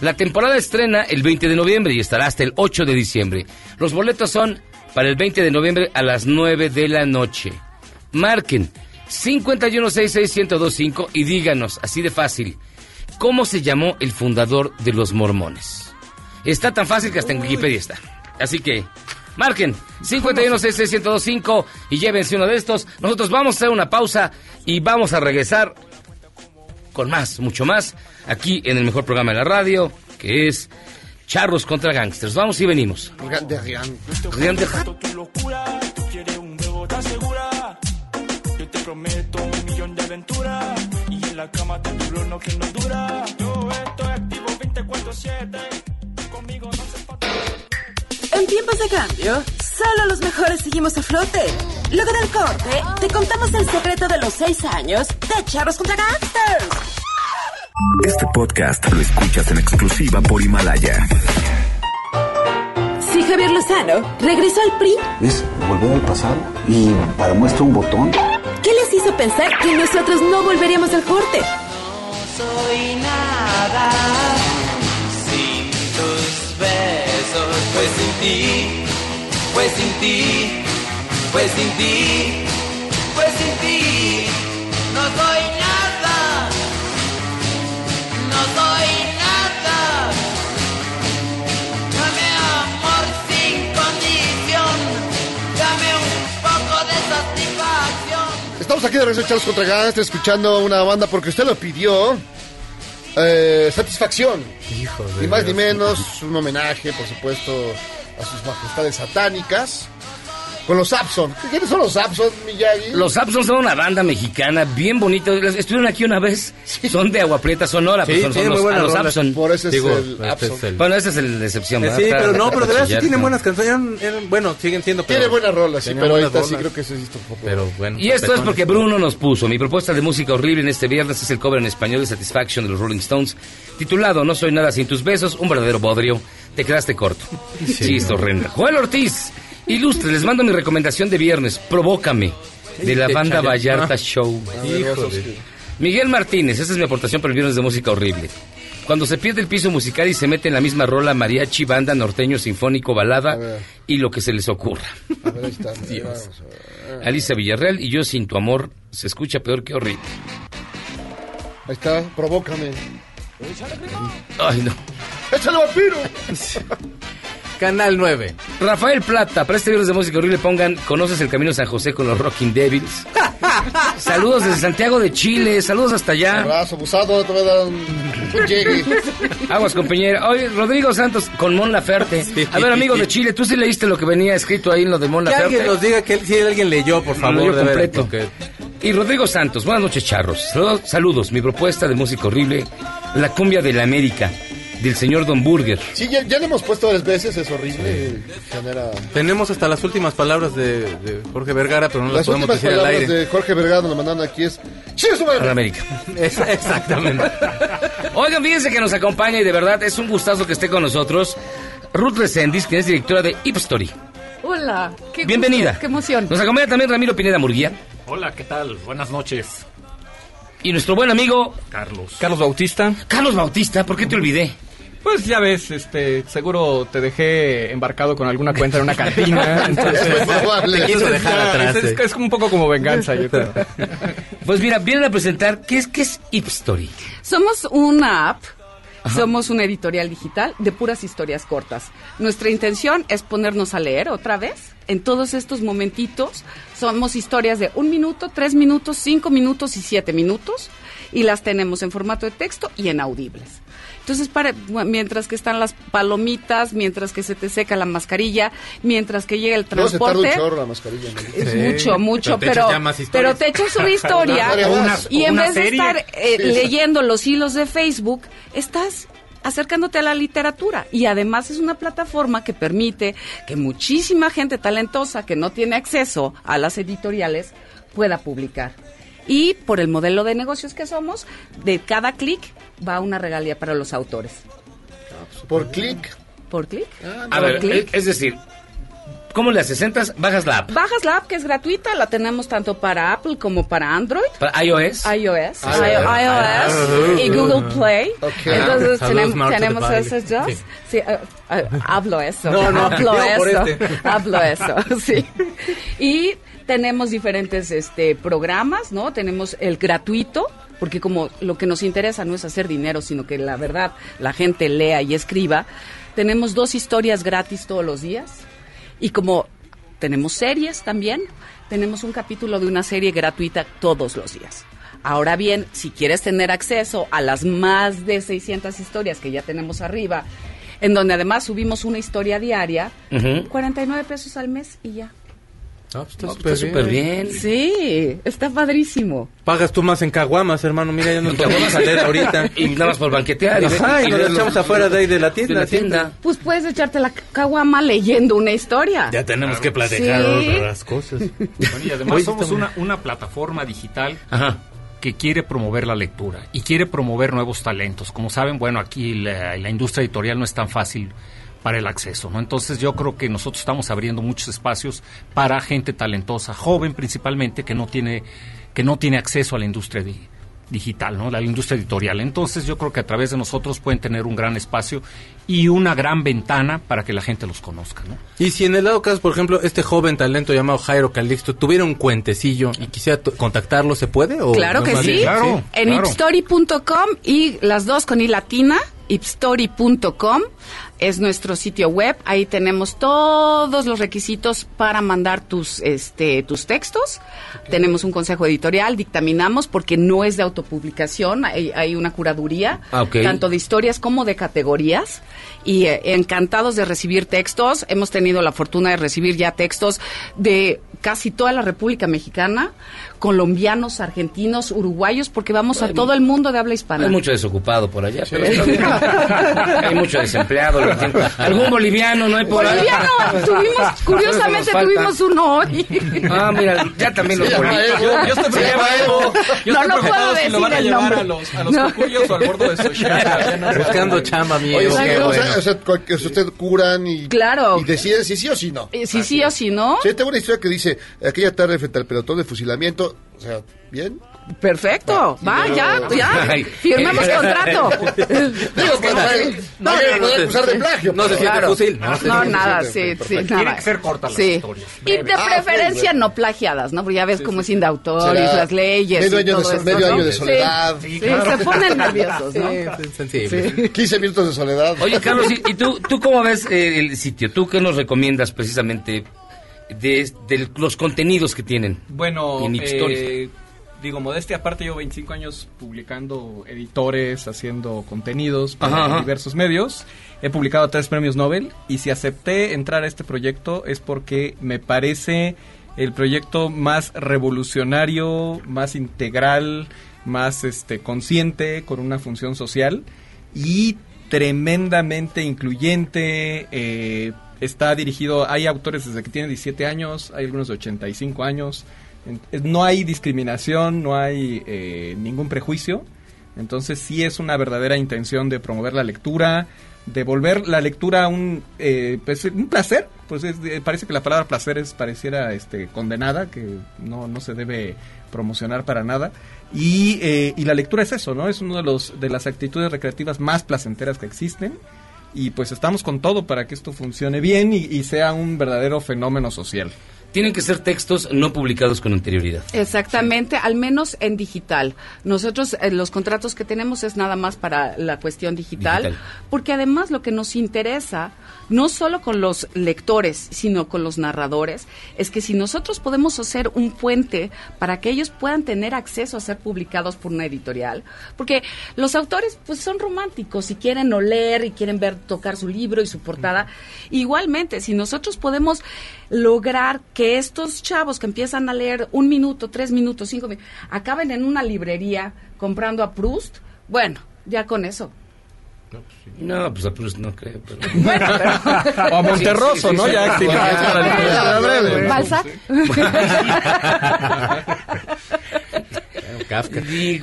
La temporada estrena el 20 de noviembre y estará hasta el 8 de diciembre. Los boletos son para el 20 de noviembre a las 9 de la noche. Marquen 5166125 y díganos, así de fácil, ¿cómo se llamó el fundador de los mormones? Está tan fácil que hasta en Wikipedia está. Así que, marquen 5166125 y llévense uno de estos. Nosotros vamos a hacer una pausa y vamos a regresar con más, mucho más, aquí en el mejor programa de la radio, que es Charros contra Gangsters. Vamos y venimos. Yo te prometo un millón de aventuras. Y en la cama te duro lo que no dura. Yo estoy activo 24-7. Conmigo no se falta. En tiempos de cambio, solo los mejores seguimos a flote. Luego del corte, te contamos el secreto de los seis años de Charros contra Gangsters. Este podcast lo escuchas en exclusiva por Himalaya. Si Javier Lozano regresó al PRI, Es volver al pasado y para muestra un botón. ¿qué les hizo pensar que nosotros no volveríamos al corte? soy nada sin tus besos, pues sin ti, pues sin ti, pues sin ti, Estamos aquí de regreso, Charles contra Gangsters, escuchando una banda porque usted lo pidió. Eh, satisfacción. Hijo Ni más ni menos, un homenaje, por supuesto, a sus majestades satánicas. Con los Sapson. ¿Quiénes son los Sapson, Miyagi? Los Sapsons son una banda mexicana bien bonita. Estuvieron aquí una vez. Son de Agua Prieta, Sonora. Sí, pues son, son tiene muy los, los. Sapson. Por eso es Digo, el este Abson. es el- Bueno, esa es la decepción. Eh, ¿verdad? Sí, pero no, pero de verdad sí chillar, tiene ¿no? buenas canciones. Eran- bueno, siguen siendo. Pero, Tiene buenas rolas, sí, pero ahorita sí creo que se hizo un poco. Pero bueno. Y esto es porque Bruno nos puso. Mi propuesta de música horrible en este viernes es el cover en español de Satisfaction de los Rolling Stones, titulado No soy nada sin tus besos, un verdadero bodrio. Te quedaste corto. Sí, es horrenda. Joel Ortiz, ilustre, les mando mi recomendación de viernes, Provócame, de la banda. Vallarta Ah. Show. Miguel Martínez, esa es mi aportación para el viernes de música horrible. Cuando se pierde el piso musical y se mete en la misma rola mariachi, banda, norteño, sinfónico, balada y lo que se les ocurra. A ver, ahí está. Dios. Alicia Villarreal y yo sin tu amor se escucha peor que horrible. Ahí está, provócame. Ay, no. ¡Échale vampiro! Canal 9. Rafael Plata, para este viernes de música horrible pongan ¿Conoces el camino San José con los Rocking Devils? saludos desde Santiago de Chile, saludos hasta allá. Abrazo, abusado, te voy a dar un, un llegue. Aguas compañera. Oye, Rodrigo Santos con Mon Laferte. A ver, amigo de Chile, ¿tú sí leíste lo que venía escrito ahí en lo de Mon Que Laferte? alguien nos diga que si alguien leyó, por Lo favor. leyó completo. porque- Y Rodrigo Santos, buenas noches, charros. Saludos, saludos. mi propuesta de música horrible, la cumbia de la América, del señor Don Burger. Sí, ya, ya lo hemos puesto varias veces, es horrible. Genera. Tenemos hasta las últimas palabras de, de Jorge Vergara, pero no las, Las podemos últimas decir al palabras aire. de Jorge Vergara nos mandaron aquí es. ¡Chingue su madre! A la América. Es- exactamente. Oigan, fíjense que nos acompaña y de verdad es un gustazo que esté con nosotros Ruth Resendiz, quien es directora de Ipstory. Hola, qué gusto, Bienvenida. qué emoción. Nos acompaña también Ramiro Pineda Murguía. Hola, ¿qué tal? Buenas noches. Y nuestro buen amigo Carlos. Carlos Bautista. Carlos Bautista, ¿por qué te olvidé? Pues ya ves, este, seguro te dejé embarcado con alguna cuenta en una cantina. entonces, Es te quiso dejar Ya, atrás. es- Es, es un poco como venganza, yo creo. Pues mira, vienen a presentar, ¿qué es, qué es Ipstory? Somos una app, somos una editorial digital de puras historias cortas. Nuestra intención es ponernos a leer otra vez. En todos estos momentitos somos historias de un minuto, tres minutos, cinco minutos y siete minutos. Y las tenemos en formato de texto y en audibles. Entonces, para, mientras que están las palomitas, mientras que se te seca la mascarilla, mientras que llega el Luego se tarda un transporte, chorro la mascarilla. ¿no? es Sí, mucho, mucho, pero te pero, echas pero te una historia Una- una- y en vez de estar eh, sí. leyendo los hilos de Facebook, estás acercándote a la literatura y además es una plataforma que permite que muchísima gente talentosa que no tiene acceso a las editoriales pueda publicar. Y por el modelo de negocios que somos, de cada clic va una regalía para los autores. Por clic. ¿Por clic? A Por ver, clic. es decir, ¿cómo le haces? Entras, bajas la app. Bajas la app que es gratuita, la tenemos tanto para Apple como para Android. Para iOS. iOS, Ah, I- ah, iOS y Google Play. Ok. Entonces Saludos, tenemos, Marta tenemos esos dos. Sí. Sí, eh, eh, hablo eso. No, no, hablo eso. este. Hablo eso, sí. Y tenemos diferentes este programas, ¿no? Tenemos el gratuito, porque como lo que nos interesa no es hacer dinero, sino que la verdad la gente lea y escriba. Tenemos dos historias gratis todos los días. Y como tenemos series también, tenemos un capítulo de una serie gratuita todos los días. Ahora bien, si quieres tener acceso a las más de 600 historias que ya tenemos arriba, en donde además subimos una historia diaria, Ujú. 49 pesos al mes y ya. Pues está No, súper súper bien. Sí, está padrísimo. Pagas tú más en caguamas, hermano. Mira, ya nos podemos salir ahorita. Y nada más por banquetear. y Ajá, ver- y nos los- echamos afuera de ahí de la de tienda. la tienda. Pues puedes echarte la caguama leyendo una historia. Ya tenemos que platicar Sí. otras cosas. Bueno, y además somos una, una plataforma digital Ajá. que quiere promover la lectura y quiere promover nuevos talentos. Como saben, bueno, aquí la, la industria editorial no es tan fácil para el acceso, ¿no? Entonces yo creo que nosotros estamos abriendo muchos espacios para gente talentosa, joven principalmente, que no tiene, que no tiene acceso a la industria di- digital, ¿no? La industria editorial. Entonces yo creo que a través de nosotros pueden tener un gran espacio y una gran ventana para que la gente los conozca, ¿no? Y si en el lado caso, por ejemplo, este joven talento llamado Jairo Calixto tuviera un cuentecillo y quisiera contactarlo, ¿se puede? O Claro no que sí. claro. En ipstory.com y las dos con i latina, ipstory.com es nuestro sitio web. Ahí tenemos todos los requisitos para mandar tus este tus textos. Tenemos un consejo editorial, dictaminamos porque no es de autopublicación, hay, hay una curaduría Ah, tanto de historias como de categorías y eh, encantados de recibir textos. Hemos tenido la fortuna de recibir ya textos de casi toda la República Mexicana, colombianos, argentinos, uruguayos, porque vamos a todo el mundo de habla hispana. Hay mucho desocupado por allá, pero está bien. hay mucho desempleado. lo. Algún boliviano, ¿no hay por ahí? Boliviano, tuvimos, curiosamente tuvimos uno hoy. Ah, mira, ya también los bolivianos. Evo. Yo, yo estoy preocupado, yo No, estoy no puedo preocupado si lo van a llevar a los, a los No. o al bordo de Xochimilco. Buscando chamba, amigo. Oye, sí, qué o sea, bueno. o sea, usted curan y, Claro. y deciden si sí o si no. Eh, Sí, sí o sí, ¿no? Sí, tengo una historia que dice, aquella tarde frente al pelotón de fusilamiento, o sea, ¿bien? Perfecto. Va, ya, ya. Ay. Firmemos contrato. Digo que no, no, no, no, puede acusar de plagio. No se siente fusil. No, nada, sí, sí, Tienen nada. que ser las Sí. historias. Y de Ah, ok, preferencia no plagiadas, ¿no? Porque ya ves cómo es sin de autor y las leyes. medio y año de todo so- esto, medio ¿no? año de Sí. soledad. Sí, se ponen nerviosos, ¿no? Sí, sensible. 15 minutos de soledad. Oye, Carlos, ¿y, tú cómo ves eh, el sitio? ¿Tú qué nos recomiendas precisamente de, de los contenidos que tienen? Bueno, En eh, digo, modestia aparte, llevo 25 años publicando editores, haciendo contenidos para Ajá, ajá. diversos medios. He publicado tres premios Nobel y si acepté entrar a este proyecto es porque me parece el proyecto más revolucionario, más integral, más este consciente, con una función social y tremendamente incluyente. eh, está dirigido, hay autores desde que tienen 17 años, hay algunos de 85 años. Eh, No hay discriminación, no hay eh, ningún prejuicio. Entonces sí es una verdadera intención de promover la lectura, de volver la lectura un, eh, pues, un placer. Pues es- parece que la palabra placer es pareciera este, condenada, que no, no se debe promocionar para nada. Y, eh, y la lectura es eso, ¿no? Es una de, los, de las actitudes recreativas más placenteras que existen. Y pues estamos con todo para que esto funcione bien y, y sea un verdadero fenómeno social. Tienen que ser textos no publicados con anterioridad. Exactamente, al menos en digital. Nosotros eh, los contratos que tenemos es nada más para la cuestión digital, Digital. porque además lo que nos interesa, no solo con los lectores, sino con los narradores, es que si nosotros podemos hacer un puente para que ellos puedan tener acceso a ser publicados por una editorial, porque los autores pues son románticos y quieren oler y quieren ver tocar su libro y su portada. Igualmente, si nosotros podemos lograr que estos chavos que empiezan a leer un minuto, tres minutos, cinco minutos, acaben en una librería comprando a Proust, bueno, ya con eso. No, pues a Proust no creo. Pero... O a Monterroso, ¿no? Ya para literatura breve. Balzac. Kafka.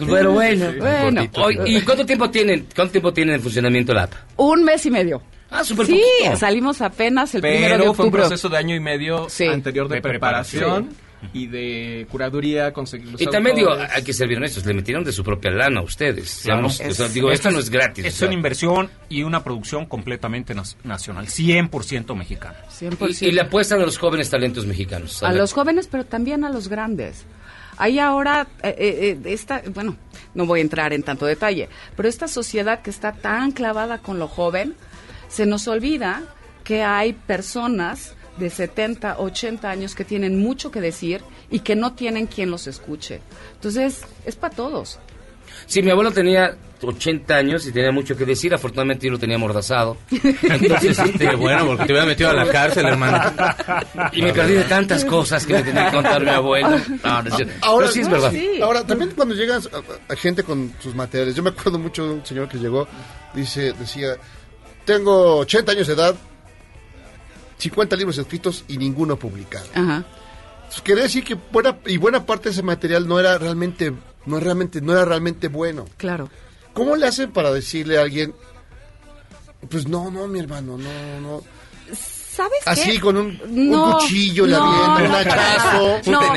pero bueno, bueno. ¿Y cuánto tiempo tienen? ¿Cuánto tiempo tienen en funcionamiento la app? Un mes y medio. Ah, súper Sí, poquito. salimos apenas el primero de Pero fue un proceso de año y medio anterior de, De preparación, preparación. Y de curaduría, conseguir los Y también digo, hay que ser bien honestos, le metieron de su propia lana a ustedes. Claro. Seamos- o sea, digo, esto no es gratis. Es o sea. una inversión y una producción completamente nacional, 100% mexicana. 100%. Y, y le apuestan a los jóvenes talentos mexicanos. a los jóvenes, pero también a los grandes. Hay ahora, eh, eh, eh, esta, bueno, no voy a entrar en tanto detalle, pero esta sociedad que está tan clavada con lo joven, se nos olvida que hay personas de 70, 80 años que tienen mucho que decir y que no tienen quien los escuche. Entonces, es para todos. Sí, mi abuelo tenía 80 años y tenía mucho que decir. Afortunadamente yo lo tenía amordazado. Entonces, este, bueno, porque te hubiera metido a la cárcel, hermano. Y me perdí de tantas cosas que me tenía que contar mi abuelo. No, no. Ahora Pero sí es verdad. Ahora, también cuando llegan a, a gente con sus materiales, yo me acuerdo mucho de un señor que llegó, dice, decía, tengo 80 años de edad, 50 libros escritos y ninguno publicado. Ajá. Entonces, decir que buena, y buena parte de ese material no era realmente, no realmente, no era realmente bueno. Claro. ¿Cómo le hacen para decirle a alguien, pues no, no, mi hermano, no, no? ¿Sabes qué? Así con un, un No, cuchillo, la no, un no, hachazo, no, no, una,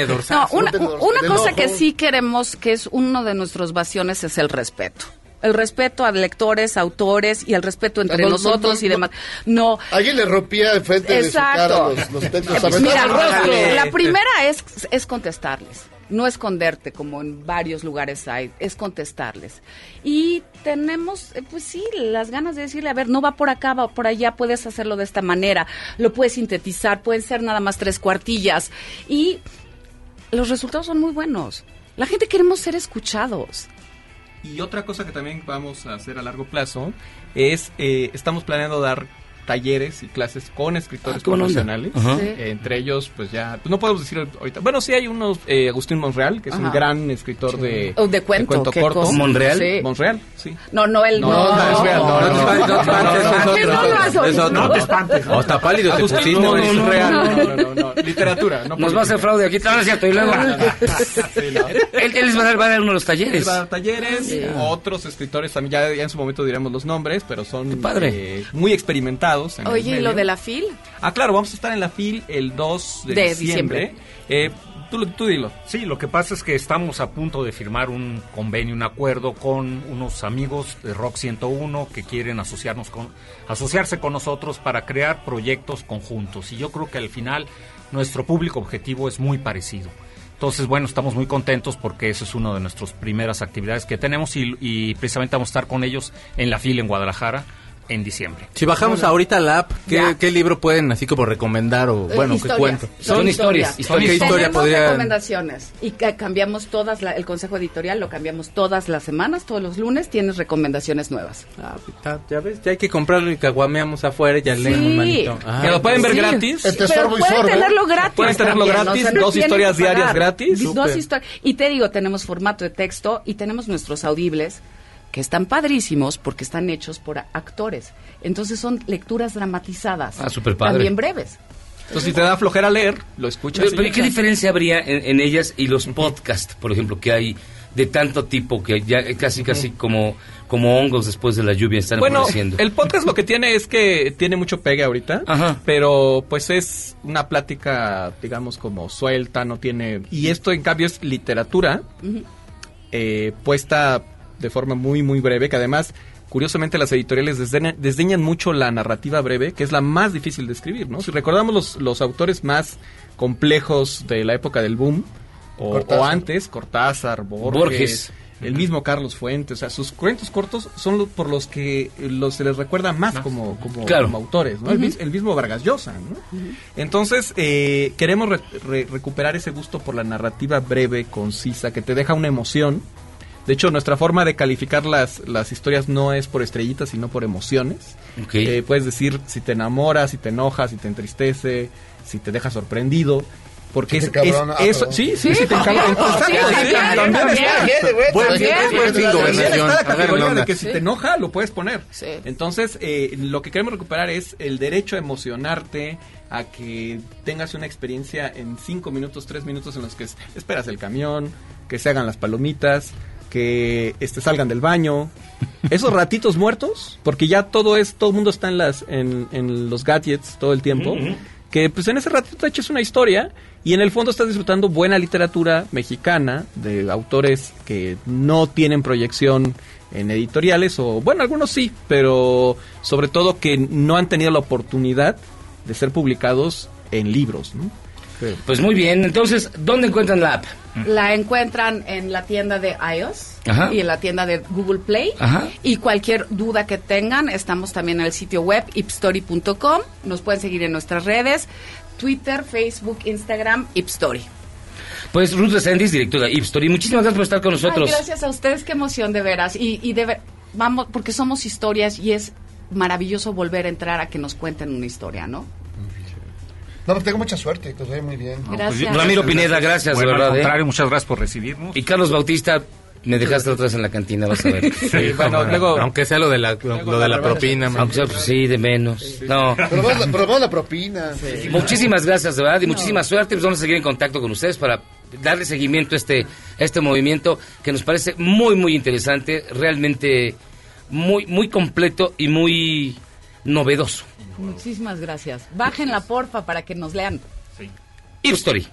Un tenedor- una cosa ojo. que sí queremos, que es uno de nuestros bastiones, es el respeto. El respeto a lectores, autores y el respeto entre No, no, nosotros no, y demás. No. Alguien le rompía enfrente de su cara Exacto. los, los textos. Eh, ¿sabes? Mira, la primera es, es contestarles, no esconderte como en varios lugares hay, es contestarles. Y tenemos, eh, pues sí, las ganas de decirle, a ver, no va por acá, va por allá, puedes hacerlo de esta manera, lo puedes sintetizar, pueden ser nada más tres cuartillas. Y los resultados son muy buenos. La gente queremos ser escuchados. Y otra cosa que también vamos a hacer a largo plazo es, eh, estamos planeando dar talleres y clases con escritores Ah, profesionales. Sí. Eh, entre ellos, pues ya, pues no podemos decir ahorita. Bueno, sí hay unos, eh, Agustín Monreal, que es un Ajá. gran escritor de, O de cuento, qué corto. cosa. ¿Monreal? Sí. Monreal, sí. No, no, el No, no, es real, no, no, no, no, no, no, no, no no. No te espantes. Oh, está pálido, te Agustín pusiste, no, no, no, real. no, no, no, no, literatura. No Nos va a hacer fraude aquí, no, no es cierto. Y luego. él, él les va a dar, va a dar uno de los talleres. Él va a dar talleres, otros escritores también, ya, en su momento diremos los nombres, pero son eh, muy experimentados. En el Oye, ¿y lo de la FIL? Ah, claro, vamos a estar en la FIL el 2 de, De diciembre. diciembre. Eh, tú, lo- tú dilo. Sí, lo que pasa es que estamos a punto de firmar un convenio, un acuerdo con unos amigos de Rock 101 que quieren asociarnos con, asociarse con nosotros para crear proyectos conjuntos. Y yo creo que al final nuestro público objetivo es muy parecido. Entonces, bueno, estamos muy contentos porque eso es una de nuestras primeras actividades que tenemos y, y precisamente vamos a estar con ellos en la fila en Guadalajara en diciembre. Si bajamos ahorita la app, ¿qué, qué libro pueden así como recomendar o bueno, qué Historias. cuento? Son historias. ¿Qué historia podría recomendaciones y ca- cambiamos todas, la- el consejo editorial lo cambiamos todas las semanas, todos los lunes tienes recomendaciones nuevas. Ah, Ya, ya ves, ya hay que comprarlo y caguameamos afuera y ya leemos, manito. Ah, ¿Que lo pueden ver Sí. gratis? Pero pueden tenerlo gratis. Pueden tenerlo también, gratis, o sea, dos historias que diarias gratis. Dos historias. Y te digo, tenemos formato de texto y tenemos nuestros audibles que están padrísimos porque están hechos por actores. Entonces son lecturas dramatizadas. Ah, súper padre. También breves. Entonces, si te da flojera leer, lo escuchas. Pero. ¿qué diferencia habría en, en ellas y los podcasts, por ejemplo, que hay de tanto tipo que ya casi casi como como hongos después de la lluvia están Bueno, apareciendo. el podcast lo que tiene es que tiene mucho pegue ahorita, pero pues es una plática, digamos, como suelta, no tiene... Y esto en cambio es literatura eh, puesta de forma muy, muy breve, que además, curiosamente, las editoriales desdeñan, desdeñan mucho la narrativa breve, que es la más difícil de escribir, ¿no? Si recordamos los, los autores más complejos de la época del boom, o, Cortázar. o antes, Cortázar, Borges, Borges. el mismo Carlos Fuentes, o sea, sus cuentos cortos son por los que los, se les recuerda más como, como, Claro. como autores, ¿no? el, mis- el mismo Vargas Llosa, ¿no? Entonces, eh, queremos re- re- recuperar ese gusto por la narrativa breve, concisa, que te deja una emoción. De hecho, nuestra forma de calificar las, las historias no es por estrellitas, sino por emociones. Eh, puedes decir si te enamora, si te enoja, si te entristece, si te deja sorprendido. Porque Si es, te es-. Ah, eso, sí, sí, sí, te encabrona. Está. la categoría de que si te enoja, lo puedes poner. Sí. Entonces, eh, lo que queremos recuperar es el derecho a emocionarte, a que tengas una experiencia en cinco minutos, tres minutos en los que es- esperas el camión, que se hagan las palomitas, que este, salgan del baño. Esos ratitos muertos, porque ya todo es, todo el mundo está en las, en, en los gadgets todo el tiempo. Que pues en ese ratito te eches una historia y en el fondo estás disfrutando buena literatura mexicana de autores que no tienen proyección en editoriales o bueno, algunos sí, pero sobre todo que no han tenido la oportunidad de ser publicados en libros, ¿no? Pues muy bien, entonces, ¿dónde encuentran la app? La encuentran en la tienda de iOS Ajá. y en la tienda de Google Play. Ajá. Y cualquier duda que tengan, estamos también en el sitio web ipstory.com. Nos pueden seguir en nuestras redes, Twitter, Facebook, Instagram, Ipstory. Pues Ruth Resendiz, directora de Ipstory, muchísimas gracias por estar con nosotros. Ay, gracias a ustedes, qué emoción de veras. Y, y de ver- vamos, porque somos historias y es maravilloso volver a entrar a que nos cuenten una historia, ¿no? No, pues tengo mucha suerte, que os vaya muy bien. Gracias. Ramiro Pineda, gracias, Bueno, de verdad. al ¿eh? muchas gracias por recibirnos. Y Carlos Bautista, me dejaste otra vez en la cantina, vas a ver. Sí, bueno, luego- Aunque sea lo de la, lo de la propina. Aunque sea, pues, sí, de menos. No. Pero vamos, la- pero vamos la propina. Muchísimas gracias, de verdad, y muchísima suerte. Pues vamos a seguir en contacto con ustedes para darle seguimiento a este, a este movimiento que nos parece muy, muy interesante, realmente muy, muy completo y muy novedoso. Muchísimas gracias. Bájenla, porfa, para que nos lean. Story.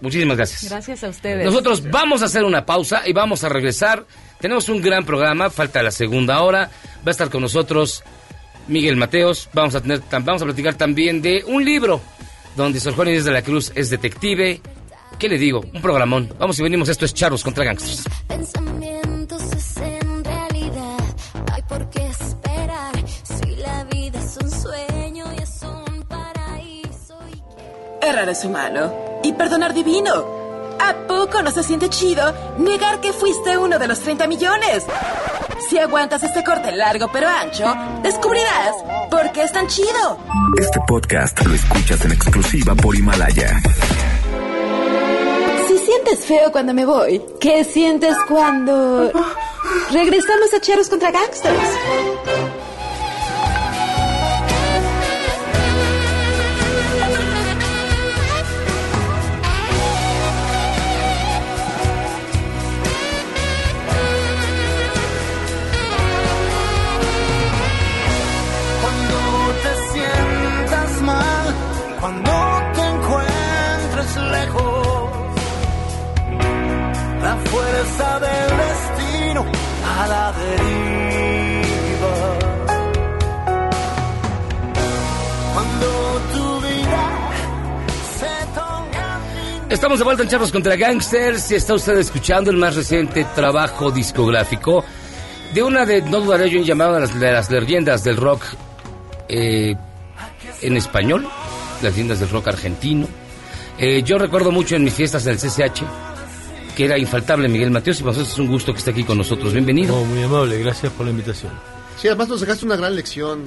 Muchísimas gracias. Gracias a ustedes. Nosotros vamos a hacer una pausa y vamos a regresar. Tenemos un gran programa, falta la segunda hora. Va a estar con nosotros Miguel Mateos. Vamos a tener, vamos a platicar también de un libro donde Sor Juan Inés de la Cruz es detective. ¿Qué le digo? Un programón. Vamos y venimos. Esto es Charlos contra Gangsters. Pensamientos Errar es humano y perdonar divino. ¿A poco no se siente chido negar que fuiste uno de los 30 millones? Si aguantas este corte largo pero ancho, descubrirás por qué es tan chido. Este podcast lo escuchas en exclusiva por Himalaya. Si sientes feo cuando me voy, ¿qué sientes cuando regresamos a Cheros contra Gangsters? La se ponga Estamos de vuelta en Charlos contra Gangsters y está usted escuchando el más reciente trabajo discográfico de una de, no dudaré yo en llamar a las, las leyendas del rock eh, en español, las leyendas del rock argentino. Eh, yo recuerdo mucho en mis fiestas en el CCH que era infaltable Miguel Mateos y para nosotros es un gusto que esté aquí con nosotros. Bienvenido. muy amable, gracias por la invitación. Sí, además nos dejaste una gran lección,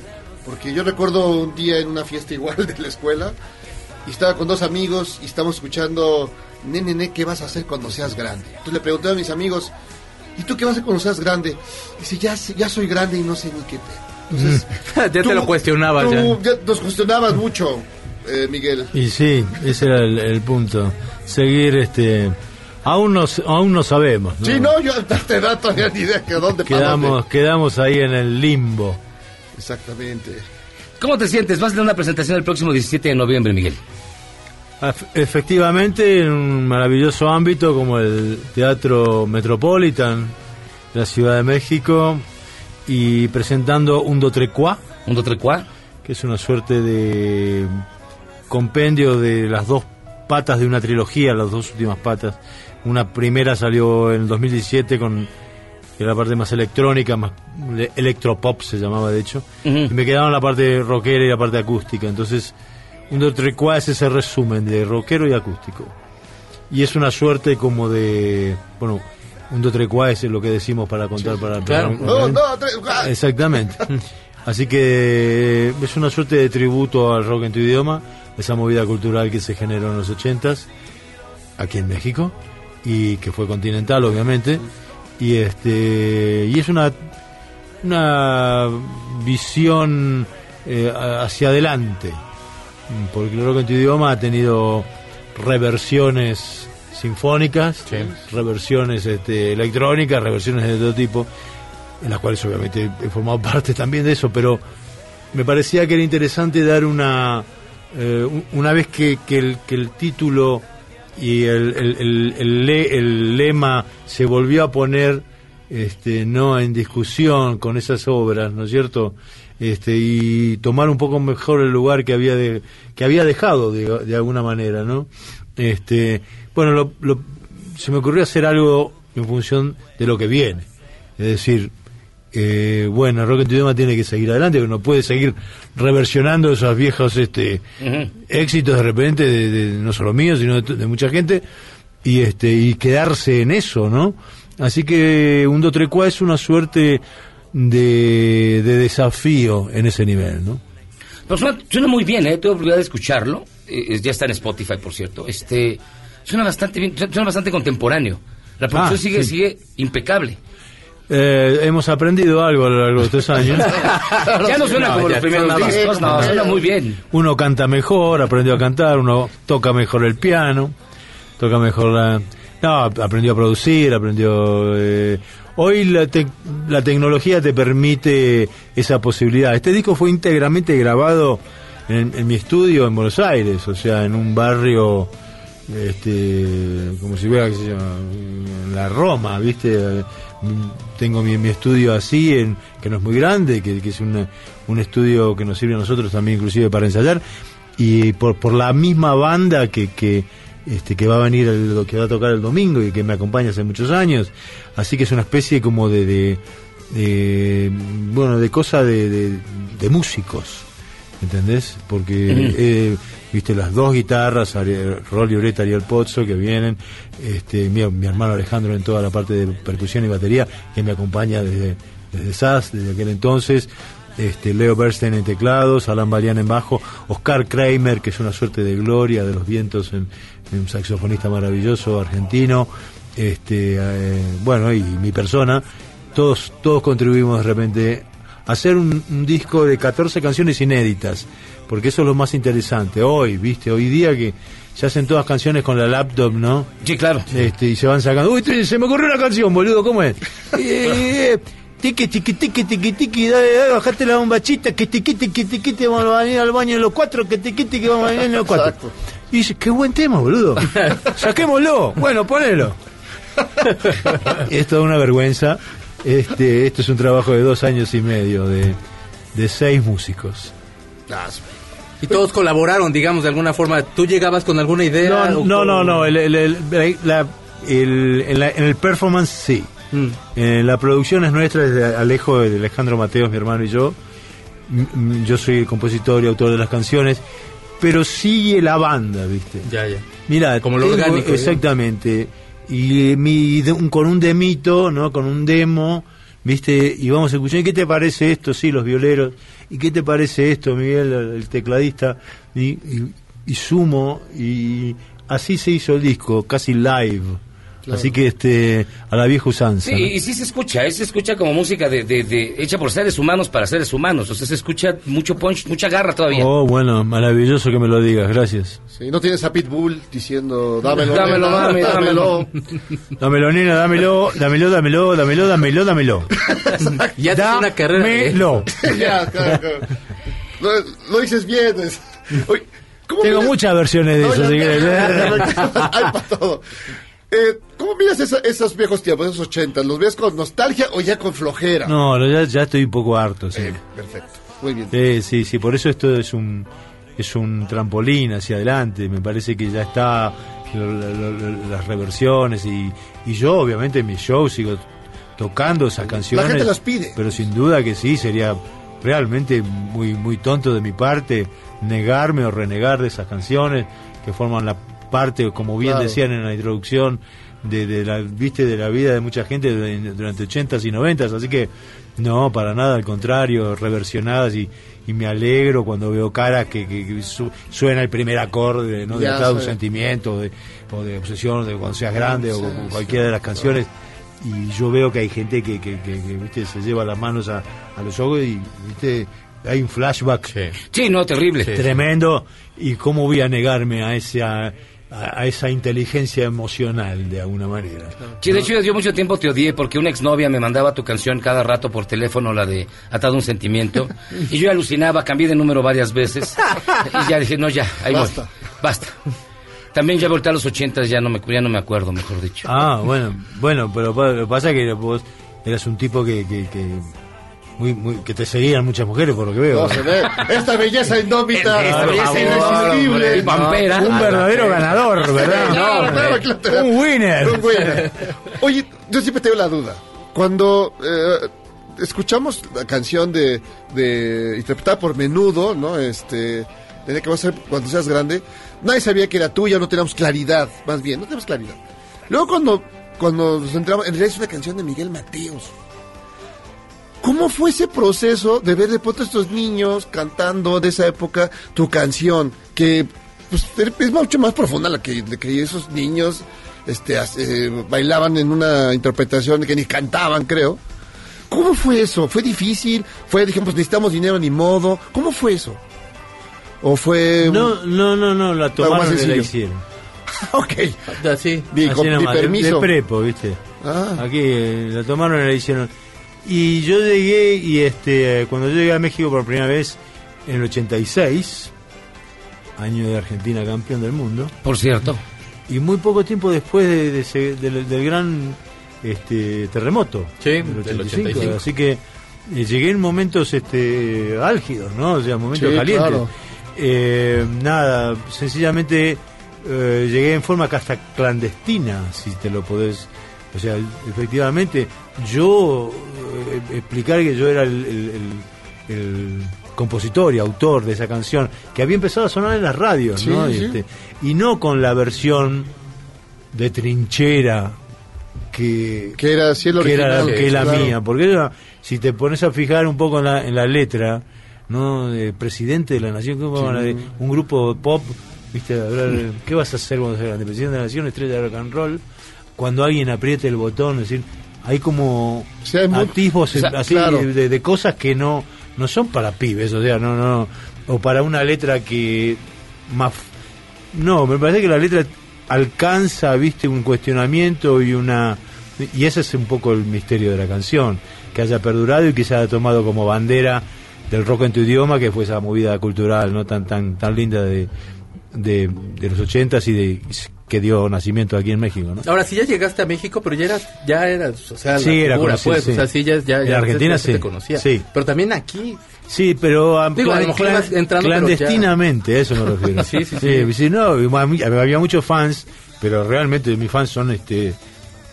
porque yo recuerdo un día en una fiesta igual de la escuela, y estaba con dos amigos y estábamos escuchando, nene, nene, ¿qué vas a hacer cuando seas grande? Entonces le pregunté a mis amigos, ¿y tú qué vas a hacer cuando seas grande? Dice, ya, sé- ya soy grande y no sé ni qué te... Entonces, ya te lo cuestionabas ya. tú ya nos cuestionabas mucho, eh, Miguel. Y sí, ese era el, el punto. Seguir este Aún no, aún no sabemos. ¿no? Sí, no, yo a este dato no ni idea que dónde Quedamos, dónde. quedamos ahí en el limbo. Exactamente. ¿Cómo te sientes? Vas a tener una presentación el próximo 17 de noviembre, Miguel. Efectivamente, en un maravilloso ámbito como el Teatro Metropolitan de la Ciudad de México y presentando un Dotrecuá. ¿Un Dotrecuá? Que es una suerte de compendio de las dos patas de una trilogía, las dos últimas patas. Una primera salió en el 2017 con que era la parte más electrónica, más electropop se llamaba de hecho, y me quedaba la parte rockera y la parte acústica. Entonces, un Dotrecuá es ese resumen de rockero y acústico. Y es una suerte como de, bueno, un Dotrecuá es lo que decimos para contar para el Claro. programa. No, no, tres. Exactamente. Así que es una suerte de tributo al rock en tu idioma, esa movida cultural que se generó en los ochentas aquí en México y que fue continental obviamente. Y este y es una una visión eh, hacia adelante. Porque el rock en tu idioma ha tenido reversiones sinfónicas, reversiones este, electrónicas, reversiones de todo tipo, en las cuales obviamente he formado parte también de eso, pero me parecía que era interesante dar una, eh, un- una vez que, que el, que el título y el, el- el- el le- el lema se volvió a poner este, no en discusión con esas obras, ¿no es cierto? Este, y tomar un poco mejor el lugar que había de, que había dejado de, de alguna manera, ¿no? Este, bueno, lo- lo- se me ocurrió hacer algo en función de lo que viene, es decir, eh, bueno, rock en tu idioma tiene que seguir adelante, que no puede seguir reversionando esos viejos este, éxitos de repente, de, de- no solo míos, sino de, de mucha gente, y este y quedarse en eso, ¿no? Así que un Dotrecuá es una suerte de, de desafío en ese nivel, ¿no? Pero suena, suena muy bien, ¿eh? Tuve oportunidad de escucharlo. Eh, ya está en Spotify, por cierto. Este, suena bastante bien, suena bastante contemporáneo. La producción Ah, sigue, sí. sigue impecable. Eh, hemos aprendido algo a lo largo de estos años. ya no suena como los primeros discos, no, suena muy bien. Uno canta mejor, aprendió a cantar, uno toca mejor el piano, toca mejor la... No, aprendió a producir, aprendió... eh, hoy la, tec- la tecnología te permite esa posibilidad. Este disco fue íntegramente grabado en, en mi estudio en Buenos Aires, o sea, en un barrio, este, como si fuera, en la Roma, ¿viste? Tengo mi, mi estudio así, en, que no es muy grande, que, que es una- un estudio que nos sirve a nosotros también inclusive para ensayar, y por, por la misma banda que, que, este, que va a venir, el, que va a tocar el domingo y que me acompaña hace muchos años, así que es una especie como de, de, de, bueno, de cosa de, de, de músicos. ¿Entendés? Porque, eh, viste, las dos guitarras, Rolly Ureta Ariel Pozzo, que vienen, este, mi, mi hermano Alejandro en toda la parte de percusión y batería, que me acompaña desde, desde SAS, desde aquel entonces, este, Leo Bernstein en teclados, Alan Balian en bajo, Oscar Kramer, que es una suerte de gloria de los vientos, en, un saxofonista maravilloso argentino, este, eh, bueno, y mi persona, todos, todos contribuimos de repente hacer un, un disco de 14 canciones inéditas, porque eso es lo más interesante. Hoy, viste, hoy día que se hacen todas canciones con la laptop, ¿no? Sí, claro. Este, y se van sacando. Uy, te- se me ocurrió una canción, boludo, ¿cómo es? Eh, Tiqui, tiqui, tiqui, tiqui, tiqui, dale, dale, bajate la bombachita, que tiqui, tiqui, tiqui, tiqui, vamos a venir al baño los cuatro, que tiqui, tiqui, vamos a venir los cuatro. Y dice, qué buen tema, boludo. Saquémoslo. Bueno, ponelo. es toda una vergüenza. Este, esto es un trabajo de dos años y medio de, de seis músicos. Y todos colaboraron, digamos, de alguna forma. ¿Tú llegabas con alguna idea? No, no, no, no, el, el- el- la- el- en, la- en el performance sí. En la producción es nuestra, es de Alejo, de Alejandro Mateos, mi hermano y yo. M- m- Yo soy el compositor y autor de las canciones, pero sigue la banda, ¿viste? Ya, ya. Mira, Como lo tengo- orgánico, ¿eh? Exactamente. Y mi, con un demito, ¿no? Con un demo, ¿viste? Y vamos a escuchar, ¿y qué te parece esto? Sí, los violeros. ¿Y qué te parece esto, Miguel, el, tecladista? Y- y sumo, y así se hizo el disco, casi live. Así que este a la vieja usanza. Sí, ¿no? y sí se escucha, ¿eh? se escucha como música de, de, de- hecha por seres humanos para seres humanos. O sea, se escucha mucho punch, mucha garra todavía. Oh, bueno, maravilloso que me lo digas, gracias. Sí, no tienes a Pitbull diciendo, dámelo, Dámelo, nena, mami, dámelo. Dámelo, nena, dámelo, dámelo, dámelo, dámelo, dámelo, dámelo. Ya tienes una carrera. de- Dámelo. ya, claro, claro. Lo, lo dices bien. es- Oye, ¿cómo Tengo muchas versiones de No, eso, ya, si ya, quieres. ya, ya, ya, hay para todo. Eh, ¿Cómo miras esa- esos viejos tiempos, esos 80? ¿Los ves con nostalgia o ya con flojera? No, ya, ya estoy un poco harto, sí. Perfecto, muy bien. Sí, sí, sí, por eso esto es un es un trampolín hacia adelante. Me parece que ya está lo- lo- lo- las reversiones y, y yo obviamente en mis shows sigo tocando esas canciones. gente las pide. Pero sin duda que sí, sería realmente muy muy tonto de mi parte negarme o renegar de esas canciones que forman la parte, como bien Claro. decían en la introducción, de, de la viste de la vida de mucha gente durante 80s y 90s, así que no, para nada, al contrario, reversionadas y, y me alegro cuando veo caras que, que- que su- suena el primer acorde, ¿no? De Ya atrás de un sentimiento, de, o de obsesión, de cuando seas grande, o, Sí, o cualquiera de las canciones. Y yo veo que hay gente que, que, que- que, ¿viste? se lleva las manos a, a los ojos y ¿viste? hay un flashback Sí, no, terrible. tremendo. ¿Y cómo voy a negarme a esa, a, a esa inteligencia emocional de alguna manera? Sí, de hecho, yo mucho tiempo te odié porque una exnovia me mandaba tu canción cada rato por teléfono, la de Atado a un sentimiento. y yo alucinaba, cambié de número varias veces. y ya dije, no, ya, ahí Basta. voy. Basta. También ya volteé a los ochentas, ya no me, ya no me acuerdo, mejor dicho. Ah, bueno, bueno, pero lo que pasa es que vos eras un tipo que, que, que, muy, muy, que te seguían muchas mujeres, por lo que veo. No, se ve. Esta belleza indómita, Esta belleza irresistible. pampera. Un verdadero ganador, ¿verdad? No, No, claro, claro. un winner. Un winner. Oye, yo siempre tengo la duda. Cuando eh, escuchamos la canción de, de interpretada por Menudo, ¿no? Este, de que va a ser cuando seas grande, nadie sabía que era tuya, no teníamos claridad, más bien, no teníamos claridad. Luego cuando cuando nos entramos, en realidad es una canción de Miguel Mateos. ¿Cómo fue ese proceso de ver de pronto a estos niños cantando de esa época tu canción? Que pues, es mucho más profunda la que, de que esos niños este, eh, bailaban en una interpretación que ni cantaban, creo. ¿Cómo fue eso? ¿Fue difícil? ¿Fue, dijimos, necesitamos dinero ni modo? ¿Cómo fue eso? ¿O fue...? No, no, no, no, la tomaron y la hicieron. ok. Así. Di- Así con- nomás, permiso. De, prepo, ¿viste? Ah. Aquí eh, la tomaron y la hicieron. Y yo llegué, y este cuando yo llegué a México por primera vez, en el 86, año de Argentina campeón del mundo, Por cierto. y muy poco tiempo después de, de ese- del, del gran este, terremoto Sí, del del 85, 85. así que eh, llegué en momentos este, álgidos, ¿no? O sea, momentos Sí, calientes. claro. Eh, nada, sencillamente eh, llegué en forma hasta clandestina, si te lo podés. O sea, efectivamente, yo explicar que yo era el, el- el- el compositor y autor de esa canción, que había empezado a sonar en las radios, Sí, ¿no? Y, sí. este, y no con la versión de trinchera que, Que era el que era original. que es la Claro. mía porque era- si te pones a fijar un poco en la, en la letra no de presidente de la nación ¿cómo Sí. un grupo pop viste hablar, qué vas a hacer cuando seas grande presidente de la nación estrella de rock and roll cuando alguien apriete el botón es decir hay como hay atisbos o sea, así claro. de- de cosas que no no son para pibes o sea no no o para una letra que más no, me parece que la letra alcanza, viste, un cuestionamiento y una... Y ese es un poco el misterio de la canción, que haya perdurado y que se haya tomado como bandera del rock en tu idioma, que fue esa movida cultural no tan tan tan linda de, de, de los ochentas y de que dio nacimiento aquí en México, ¿no? Ahora, si ya llegaste a México, pero ya eras, ya eras, o sea, Sí, la era figura, conocido, pues, sí. o sea, sí, ya, ya, En ya Argentina, sí. te conocía. Sí. Pero también aquí, Sí, pero a- Digo, a lo mejor ibas entrando, clandestinamente, a eso me refiero. Sí, sí, sí. sí, no, había muchos fans, pero realmente mis fans son este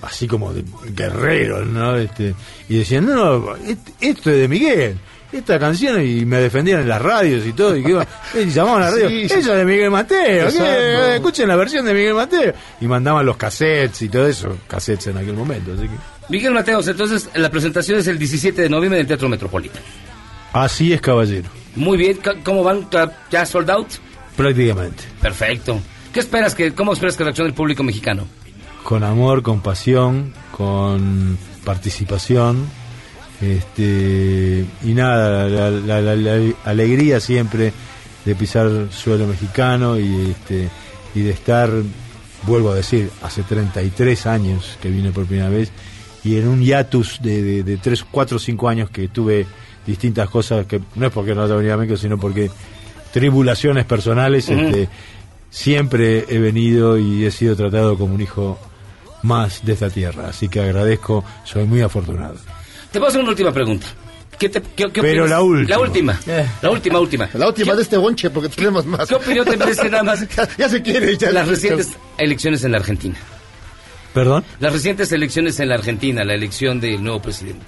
así como de guerreros, ¿no? Este, y decían, no, no, et- esto es de Miguel. Esta canción y me defendían en las radios y todo y que iba, y llamaban a la radio, Sí, sí. ella es de Miguel Mateo, escuchen la versión de Miguel Mateo y mandaban los cassettes y todo eso, cassettes en aquel momento, así que Miguel Mateos, entonces la presentación es el 17 de noviembre en el Teatro Metropolitano. así es caballero, Muy bien, ¿cómo van? ¿Ya- ¿Ya sold out? prácticamente. Perfecto. ¿Qué esperas que, cómo esperas que reaccione el público mexicano? con amor, con pasión, con participación. Este, y nada, la, la- la- la alegría siempre de pisar suelo mexicano y, este, y de estar, vuelvo a decir, hace 33 años que vine por primera vez y en un hiatus de, de, de 3, 4 o 5 años que tuve distintas cosas, que no es porque no haya venido a México, sino porque tribulaciones personales, este, siempre he venido y he sido tratado como un hijo más de esta tierra. Así que agradezco, soy muy afortunado. Te puedo hacer una última pregunta. ¿Qué te, qué, qué Pero la última. La última. La última, última. La última de este bonche, porque tenemos más. ¿Qué opinión te merece nada más? ya, se quiere. Ya Las recientes elecciones en la Argentina. ¿Perdón? Las recientes elecciones en la Argentina, la elección del nuevo presidente.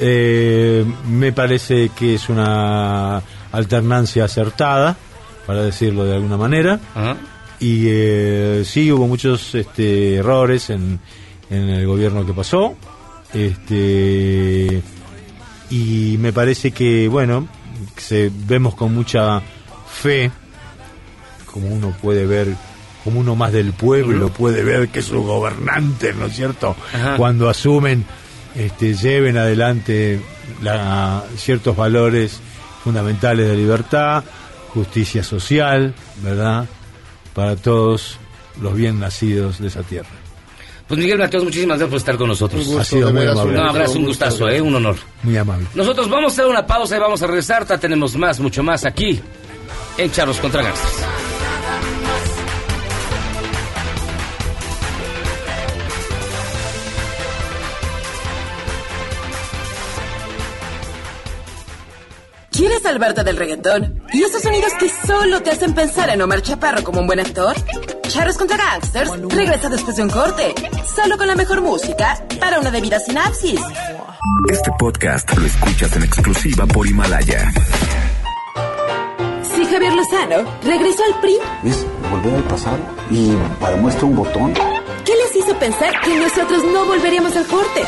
Eh, me parece que es una alternancia acertada, para decirlo de alguna manera. Y eh, sí, hubo muchos este, errores en, en el gobierno que pasó. Este, y me parece que, bueno, se, vemos con mucha fe, como uno puede ver, como uno más del pueblo puede ver que sus gobernantes, ¿no es cierto? Ajá. Cuando asumen, este, lleven adelante la- ciertos valores fundamentales de libertad, justicia social, ¿verdad? Para todos los bien nacidos de esa tierra. Pues Miguel Mateos, muchísimas gracias por estar con nosotros. Un gusto, Ha sido muy amable. No, gracias, un gustazo, ¿eh? un honor. Muy amable. Nosotros vamos a hacer una pausa y vamos a regresar. Ta- Tenemos más, mucho más aquí en Charlos contra Gangsters. ¿Quieres salvarte del reggaetón? ¿Y esos sonidos que solo te hacen pensar en Omar Chaparro como un buen actor? Charros contra Gangsters regresa después de un corte, solo con la mejor música para una debida sinapsis. Este podcast lo escuchas en exclusiva por Himalaya. Si Javier Lozano regresó al PRI, Es volver al pasado y para muestra un botón. ¿qué les hizo pensar que nosotros no volveríamos al corte?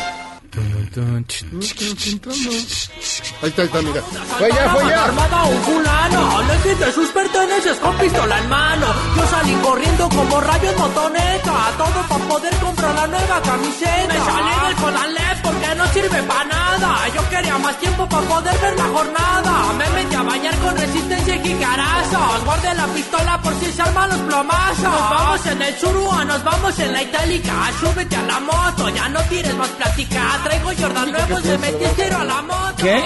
Ahí está, ahí está, mira. Fue ya, fue ya. Armada un fulano, le quité sus pertenencias con pistola en mano. Yo salí corriendo como rayo en motoneta, todo para poder comprar la nueva camiseta. Me salí del Conalep porque no sirve para nada. Yo quería más tiempo para poder ver la jornada. Me metí a bañar con resistencia y jicarazos. Guardé la pistola por si se arman los plomazos. Nos vamos en el Churua, nos vamos en la Itálica. Súbete a la moto, ya no tires más plática. Traigo Jordan nuevos, le metí tiro a la moto. ¿Qué?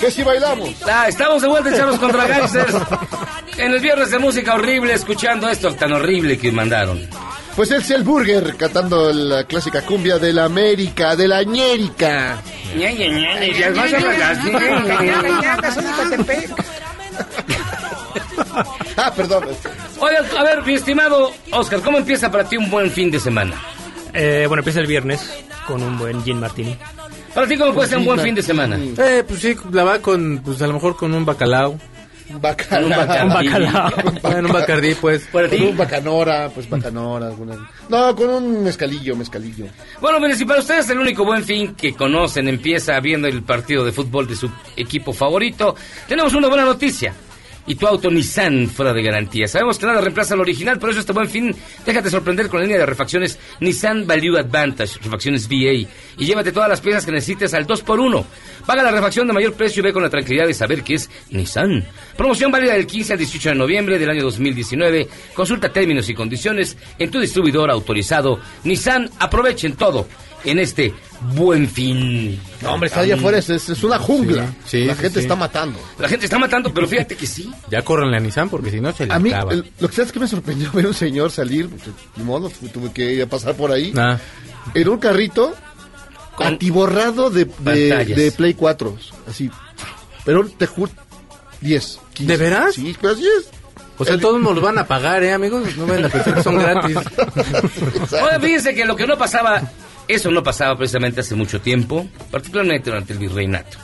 ¿Qué si bailamos? Ah, estamos de vuelta en Charlos contra Gangsters. En el viernes de música horrible, escuchando esto tan horrible que mandaron. Pues es el Burger cantando la clásica cumbia de la América, de la ñérica. Ña, ña, ña, ña, ya vas a hablar así. ah, perdón. Oye, a ver, mi estimado Oscar, ¿cómo empieza para ti un buen fin de semana? Eh, bueno, empieza el viernes con un buen gin martini. Para ti, ¿cómo puede ser un buen fin de semana? Eh, pues sí, la va con, pues a lo mejor con un bacalao. Bacalao. Un bacalao. Bueno, un bacardí, pues. Con un bacanora, pues bacanora. alguna- No, con un mezcalillo, mezcalillo. Bueno, mire, si para ustedes el único buen fin que conocen empieza viendo el partido de fútbol de su equipo favorito, tenemos una buena noticia. Y tu auto Nissan fuera de garantía. Sabemos que nada reemplaza al original, por eso este buen fin, déjate sorprender con la línea de refacciones Nissan Value Advantage, refacciones VA, y llévate todas las piezas que necesites al 2x1. Paga la refacción de mayor precio y ve con la tranquilidad de saber que es Nissan. Promoción válida del 15 al 18 de noviembre del año 2019. Consulta términos y condiciones en tu distribuidor autorizado. Nissan, aprovechen todo en este buen fin. No, hombre, está allá afuera, es, es una jungla. Sí, la sí, gente sí. está matando. La gente está matando, pero fíjate que sí. Ya corren la Nissan porque si no se le A mí, acaba. el- lo que sabes que me sorprendió ver un señor salir, porque, ni modo, tuve que ir a pasar por ahí, Ah. en un carrito atiborrado de, de Play 4, así. Pero te juro, 10. 15. ¿De veras? Sí, pero así es. O sea, todos nos los van a pagar, ¿eh, amigos? No vayan a pensar que son gratis. Oye, fíjense que lo que no pasaba, eso no pasaba precisamente hace mucho tiempo, particularmente durante el virreinato.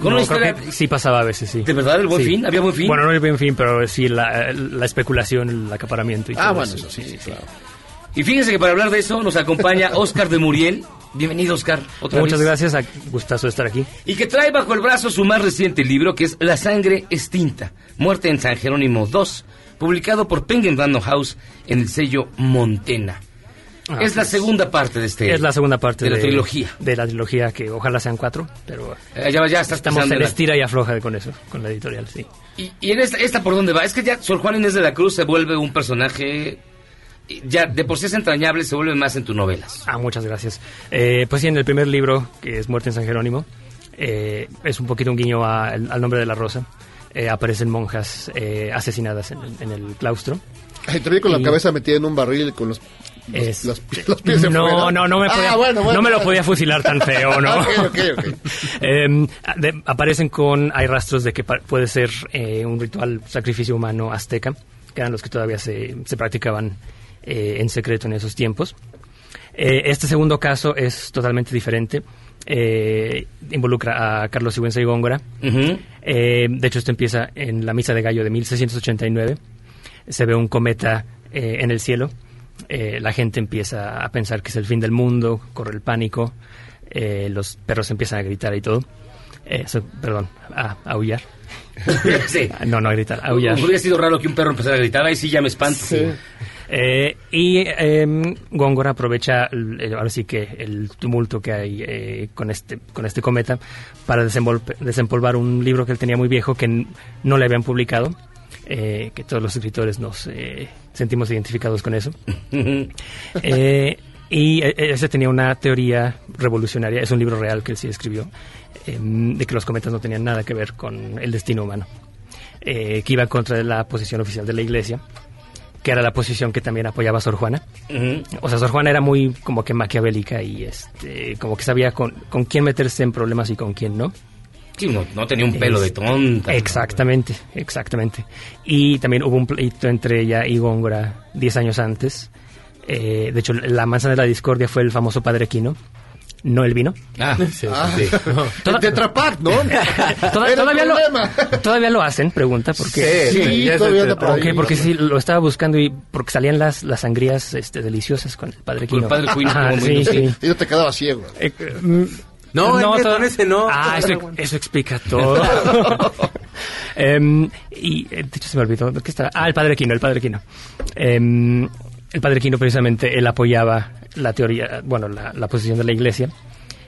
Con No, una creo historia- que sí pasaba a veces, sí. ¿De verdad el buen Sí. fin? ¿Había buen fin? Bueno, no el buen fin, pero sí la, la especulación, el acaparamiento y Ah, todo bueno, eso. eso sí, claro. Y fíjense que para hablar de eso nos acompaña Oscar de Muriel. Bienvenido, Oscar. Otra Muchas vez. gracias, a- gustazo de estar aquí. Y que trae bajo el brazo su más reciente libro, que es La sangre extinta, muerte en San Jerónimo 2, publicado por Penguin Random House en el sello Montena. Ah, es la pues, segunda parte de este es la segunda parte de la trilogía. De la trilogía, que ojalá sean cuatro, pero Eh, ya, ya estás estamos en la- estira y afloja con eso, con la editorial, sí. Y, y en esta, esta por dónde va? Es que ya Sor Juan Inés de la Cruz se vuelve un personaje ya de por sí es entrañable, se vuelve más en tus novelas. Ah, muchas gracias. Eh, pues sí, en el primer libro, que es Muerte en San Jerónimo, eh, es un poquito un guiño a- al nombre de la rosa. Eh, aparecen monjas eh, asesinadas en, el- en el claustro. Vi con la cabeza metida en un barril con los, los, Es- los- los pies de no, fuera. no, no me Ah, podía, bueno, bueno, no me lo podía fusilar tan feo, ¿no? Ok, ok, ok. Eh, de- aparecen con, hay rastros de que puede ser eh, un ritual sacrificio humano azteca, que eran los que todavía se, se practicaban eh, en secreto en esos tiempos. Eh, este segundo caso es totalmente diferente. Eh, involucra a Carlos Sigüenza y Góngora. Eh, de hecho, esto empieza en la Misa de Gallo de 1689. Se ve un cometa eh, en el cielo. Eh, la gente empieza a pensar que es el fin del mundo, corre el pánico, eh, los perros empiezan a gritar y todo. Eh, perdón, a, a aullar. Sí. No, no a gritar, a aullar. Hubiera sido raro que un perro empezara a gritar, ahí sí ya me espanto. Eh, y eh, Góngora aprovecha el- el- ahora sí que el tumulto que hay eh, con este con este cometa para desempolvar un libro que él tenía muy viejo que no le habían publicado eh, que todos los escritores nos eh, sentimos identificados con eso Eh, y eh, ese tenía una teoría revolucionaria es un libro real que él sí escribió eh, de que los cometas no tenían nada que ver con el destino humano eh, que iba en contra de la posición oficial de la iglesia que era la posición que también apoyaba a Sor Juana. O sea, Sor Juana era muy como que maquiavélica y este como que sabía con, con quién meterse en problemas y con quién no. Sí, no, no tenía un pelo de tonta. Exactamente, exactamente. Y también hubo un pleito entre ella y Góngora 10 años antes. Eh, de hecho, la manzana de la discordia fue el famoso Padre Quino, no el vino. Ah, sí, Ah, sí. ¿no? Toda- el todavía, lo, problema. todavía lo hacen, pregunta, porque Sí, todavía por porque sí, lo estaba buscando y porque salían las, las sangrías este, deliciosas con el Padre Con Quino. el Padre Quino, sí. Y no te quedaba ciego. Eh, No, que todo- con ese no. Ah, eso, eso explica todo. Em, y eh, de hecho se me olvidó. ¿qué estaba? Ah, el Padre Quino, el Padre Quino. Em, el Padre Quino precisamente él apoyaba la teoría, bueno, la, la posición de la Iglesia,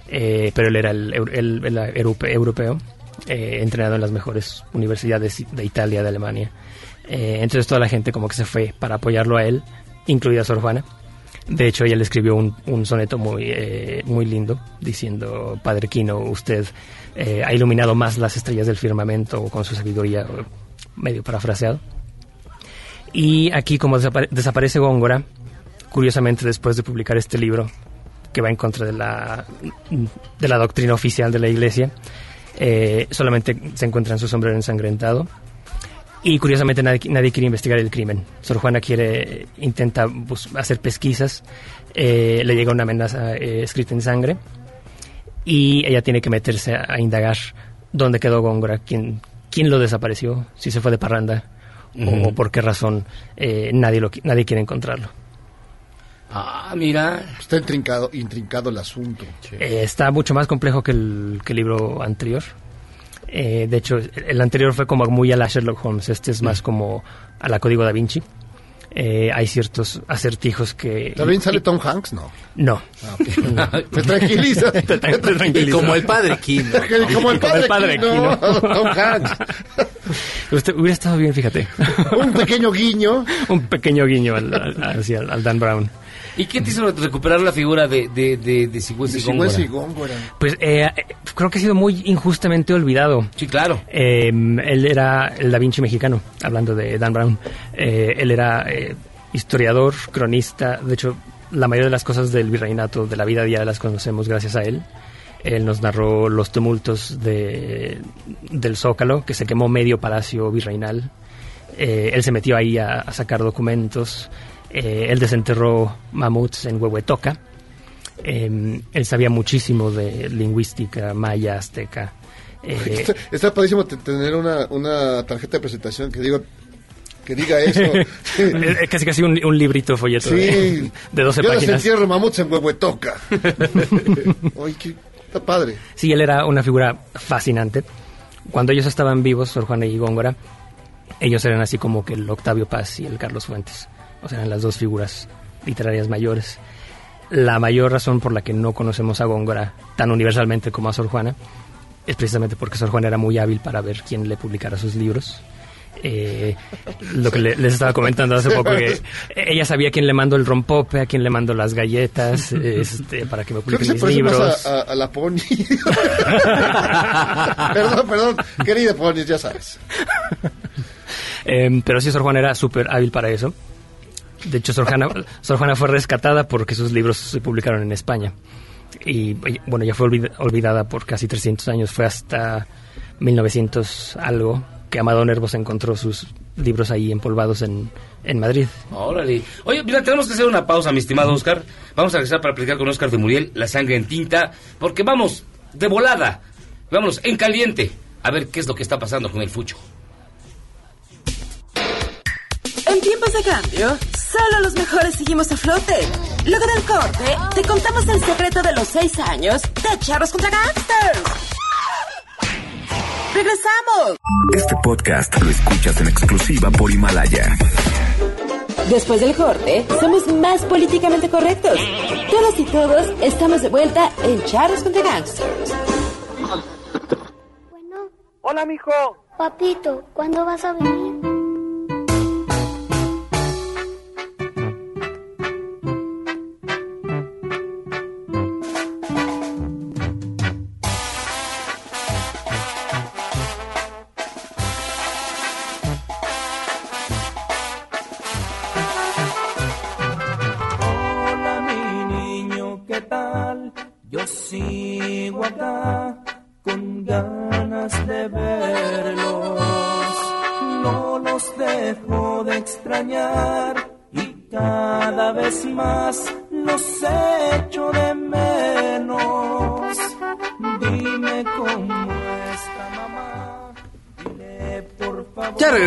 eh, pero él era el, eu- el- el europe- europeo, eh, entrenado en las mejores universidades de Italia, de Alemania. Eh, entonces toda la gente como que se fue para apoyarlo a él, incluida Sor Juana. De hecho, ella le escribió un, un soneto muy, eh, muy lindo diciendo, Padre Quino, usted eh, ha iluminado más las estrellas del firmamento con su sabiduría, medio parafraseado. Y aquí, como desapare- desaparece Góngora, curiosamente después de publicar este libro, que va en contra de la, de la doctrina oficial de la Iglesia, eh, solamente se encuentra en su sombrero ensangrentado. Y curiosamente nadie, nadie quiere investigar el crimen. Sor Juana quiere, intenta hacer pesquisas, eh, le llega una amenaza eh, escrita en sangre y ella tiene que meterse a, a indagar dónde quedó Góngora, quién, quién lo desapareció, si se fue de parranda o por qué razón eh, nadie, lo, nadie quiere encontrarlo. Ah, mira. Está intrincado, intrincado el asunto. Eh, está mucho más complejo que el, que el libro anterior. Eh, de hecho, el, el anterior fue como muy a la Sherlock Holmes, este es más como a la Código da Vinci. Eh, hay ciertos acertijos que... ¿También sale Tom Hanks? No. No. Ah, ok. Me tranquiliza. Te tra- te tranquiliza. Y como el padre Quino. Como el padre, Quino. Quino. Tom Hanks. Usted hubiera estado bien, fíjate. Un pequeño guiño. Un pequeño guiño al, al- hacia- al Dan Brown. ¿Y qué te hizo recuperar la figura de, de, de, de Sigüenza y y Góngora. Pues eh, eh, creo que ha sido muy injustamente olvidado. Sí, claro. Eh, él era el Da Vinci mexicano, hablando de Dan Brown. Eh, él era eh, historiador, cronista. De hecho, la mayoría de las cosas del virreinato, de la vida diaria, las conocemos gracias a él. Él nos narró los tumultos de, del Zócalo, que se quemó medio palacio virreinal. Eh, él se metió ahí a, a sacar documentos. Eh, él desenterró mamuts en Huehuetoca. Eh, él sabía muchísimo de lingüística maya, azteca. Eh, Está, está padrísimo te- tener una, una tarjeta de presentación que diga que diga eso. Eh, casi casi un, un librito folleto de, Sí. de 12 Yo les páginas. entierro mamuts en Huehuetoca. Ay, qué, está padre. Sí, él era una figura fascinante. Cuando ellos estaban vivos, Sor Juana y Góngora, ellos eran así como que el Octavio Paz y el Carlos Fuentes. O sea, eran las dos figuras literarias mayores. La mayor razón por la que no conocemos a Góngora tan universalmente como a Sor Juana es precisamente porque Sor Juana era muy hábil para ver quién le publicara sus libros. Eh, lo que le- les estaba comentando hace poco que ella sabía a quién le mando el rompope, a quién le mando las galletas, este, para que me publiquen mis libros. a, a- a la Pony. perdón, perdón, querida Pony, ya sabes. Em, pero sí, Sor Juana era súper hábil para eso. De hecho, Sor Juana, Sor Juana fue rescatada porque sus libros se publicaron en España. Y bueno, ya fue olvid- olvidada por casi 300 años. Fue hasta 1900 algo que Amado Nervos encontró sus libros ahí empolvados en, en Madrid. Órale. Oye, mira, tenemos que hacer una pausa, mi estimado Oscar. Vamos a regresar para platicar con Oscar de Muriel, La sangre en tinta, porque vamos de volada. Vámonos en caliente a ver qué es lo que está pasando con el fucho. En tiempos de cambio, solo los mejores seguimos a flote. Luego del corte, te contamos el secreto de los seis años de Charros contra Gangsters. ¡Regresamos! Este podcast lo escuchas en exclusiva por Himalaya. Después del corte, somos más políticamente correctos. Todos y todos estamos de vuelta en Charros contra Gangsters. Hola, mijo. Papito, ¿cuándo vas a venir?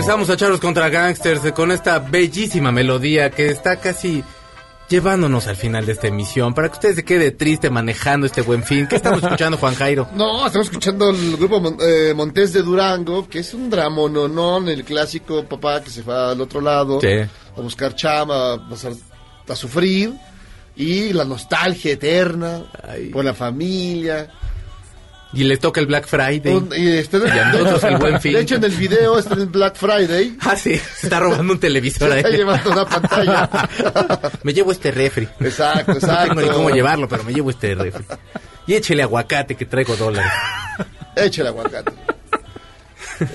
Regresamos a Charlos contra Gangsters con esta bellísima melodía que está casi llevándonos al final de esta emisión. Para que usted se quede triste manejando este buen fin. ¿Qué estamos escuchando, Juan Jairo? No, estamos escuchando el grupo Mon- eh, Montés de Durango, que es un dramononón, el clásico papá que se va al otro lado Sí. a buscar chama, a, pasar- a sufrir, y la nostalgia eterna por la familia. Y le toca el Black Friday. Un- y, después- Y a nosotros el buen fin. De hecho, en el video está en Black Friday. Ah, sí, se está robando un televisor Se está ahí. llevando una pantalla. me llevo este refri. Exacto, No exacto. tengo ni cómo llevarlo, pero me llevo este refri. Y échele aguacate que traigo dólares. Échale aguacate.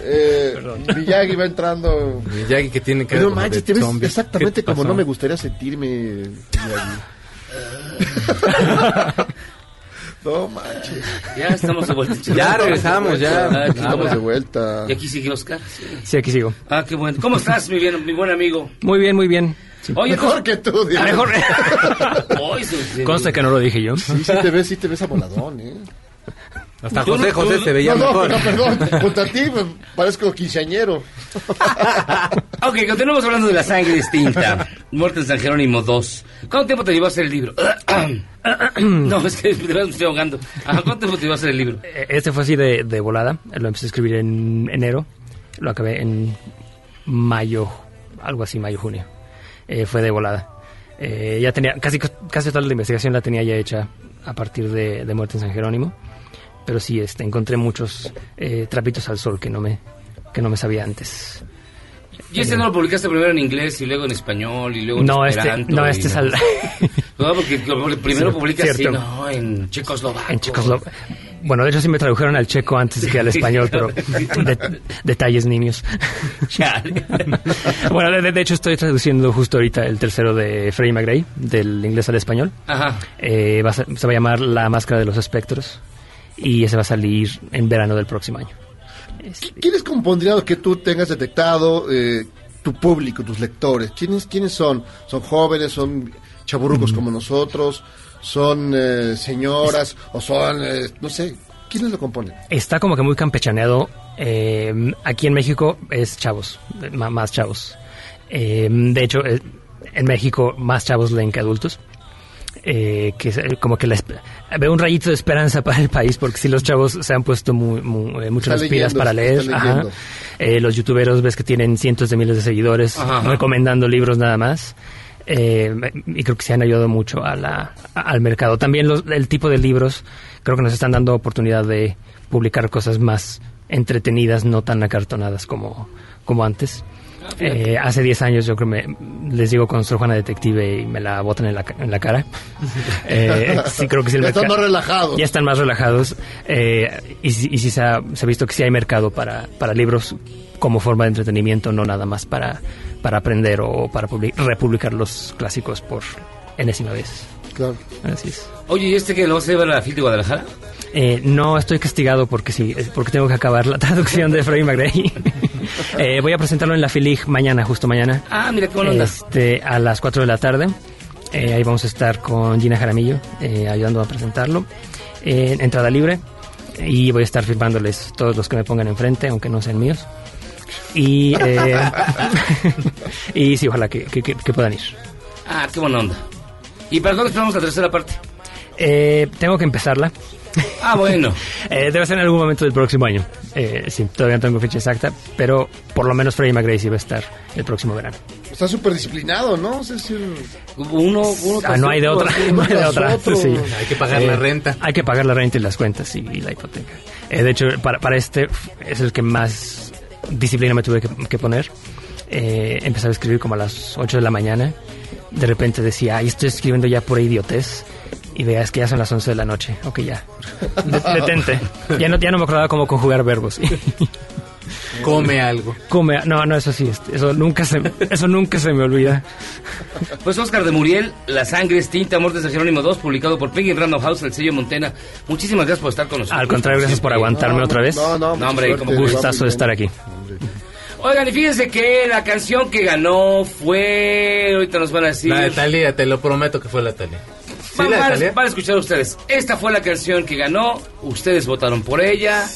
Eh, Miyagi va entrando. Miyagi que tiene que No manches, te ves zombie. exactamente ¿Qué como pasó? no me gustaría sentirme, Miyagi. No manches. Ya estamos de vuelta. Ya regresamos, ya. Ah, aquí Estamos de vuelta. ¿Y aquí sigue Oscar? Sí, aquí sigo. Ah, qué bueno. ¿Cómo estás, mi, bien, mi buen amigo? Muy bien, muy bien. Sí. Oye, Mejor que tú, Diego. mejor. Consta que no lo dije yo. Sí, sí te ves, sí te ves aboladón, ¿eh? Hasta Tú José no- José tú- se veía no, no, mejor. no, perdón. Junto a ti pues, parezco quinceañero. Ok, continuamos hablando de la sangre distinta. Muerte en San Jerónimo 2. ¿Cuánto tiempo te llevó a hacer el libro? no, es que de me estoy ahogando. ¿Cuánto tiempo te llevó a hacer el libro? Eh, Este fue así de, de volada. Lo empecé a escribir en enero. Lo acabé en mayo, algo así, mayo, junio. Eh, fue de volada. Eh, ya tenía, casi, casi toda la investigación la tenía ya hecha a partir de, de Muerte en San Jerónimo. Pero sí, este, encontré muchos eh, trapitos al sol que no me, que no me sabía antes. ¿Y este no lo publicaste primero en inglés y luego en español y luego en No, este, no, este es al... No, porque como primero Sí, publicas así, no, en checoslovaco. En checoslovaco. Bueno, de hecho sí me tradujeron al checo antes que al español, pero de- detalles niños. Bueno, de, de hecho estoy traduciendo justo ahorita el tercero de Freddie McRae, del inglés al español. Ajá. Eh, va se va a llamar La Máscara de los Espectros y ese va a salir en verano del próximo año. ¿Quiénes compondrían que tú tengas detectado, eh, tu público, tus lectores? ¿Quiénes, quiénes son? ¿Son jóvenes? ¿Son chaburrucos como nosotros? ¿Son eh, señoras? ¿O son, eh, no sé, quiénes lo componen? Está como que muy campechaneado. eh, aquí en México es chavos, más chavos. Eh, de hecho, eh, en México más chavos leen que adultos. Eh, que eh, como que la veo un rayito de esperanza para el país porque si los chavos se han puesto muy, muy, eh, mucho las pilas para leer. Ajá. Eh, los youtuberos ves que tienen cientos de miles de seguidores Ajá, ajá. recomendando libros nada más. Eh, y creo que se han ayudado mucho a la, a- al mercado. También los, el tipo de libros creo que nos están dando oportunidad de publicar cosas más entretenidas, no tan acartonadas como, como antes. Eh, hace 10 años yo creo me les digo con Sor Juana Detective y me la botan en la, ca- en la cara. Eh, sí, creo que sí el Ya están más relajados. Ya están más relajados. eh, y sí- y sí se ha, se ha visto que sí hay mercado para, para libros como forma de entretenimiento, no nada más para, para aprender o para publi- republicar los clásicos por enésima vez. Claro. Así es. Oye, ¿y este que lo vas a llevar a la FIL de Guadalajara? Eh, no estoy castigado porque sí, eh, porque tengo que acabar la traducción de Freddie McRae. Eh, voy a presentarlo en la Filig mañana, justo mañana. Ah, mira qué onda. Este, a las 4 de la tarde. Eh, ahí vamos a estar con Gina Jaramillo eh, ayudando a presentarlo. Entrada libre. Y voy a estar firmándoles todos los que me pongan enfrente, aunque no sean míos. Y, eh, y sí, ojalá que, que- que- que puedan ir. Ah, qué buena onda. ¿Y para cuándo esperamos la tercera parte? Eh, tengo que empezarla. Ah, bueno. Eh, debe ser en algún momento del próximo año. Eh, sí, todavía no tengo fecha exacta, pero por lo menos Freddie McRae sí va a estar el próximo verano. Está súper disciplinado, ¿no? Es decir, uno, uno Ah, no hay de otra. No hay de otra. sí. Hay que pagar la renta. Hay que pagar la renta y las cuentas y, y la hipoteca. Eh, de hecho, para, para este es el que más disciplina me tuve que, que poner. Eh, empezaba a escribir como a las 8 de la mañana. De repente decía, ay, estoy escribiendo ya por idiotez. Y veas que ya son las 11 de la noche. Ok, ya. De- detente. Ya no, ya no me acordaba cómo conjugar verbos. Come algo. Come, no, no, eso sí, este, eso nunca se, eso nunca se me olvida. Pues Oscar de Muriel, La sangre es tinta, Amor de Jerónimo 2, publicado por Penguin Random House, el sello Montena. Muchísimas gracias por estar con nosotros. Al contrario, gracias por aguantarme otra vez. No, no, No, hombre, como Gustazo de estar aquí. Oigan, y fíjense que la canción que ganó fue... Ahorita nos van a decir... La de Talía, te lo prometo que fue la Talía. ¿Sí, Van, la de van- Thalía? van a escuchar ustedes. Esta fue la canción que ganó. Ustedes votaron por ella.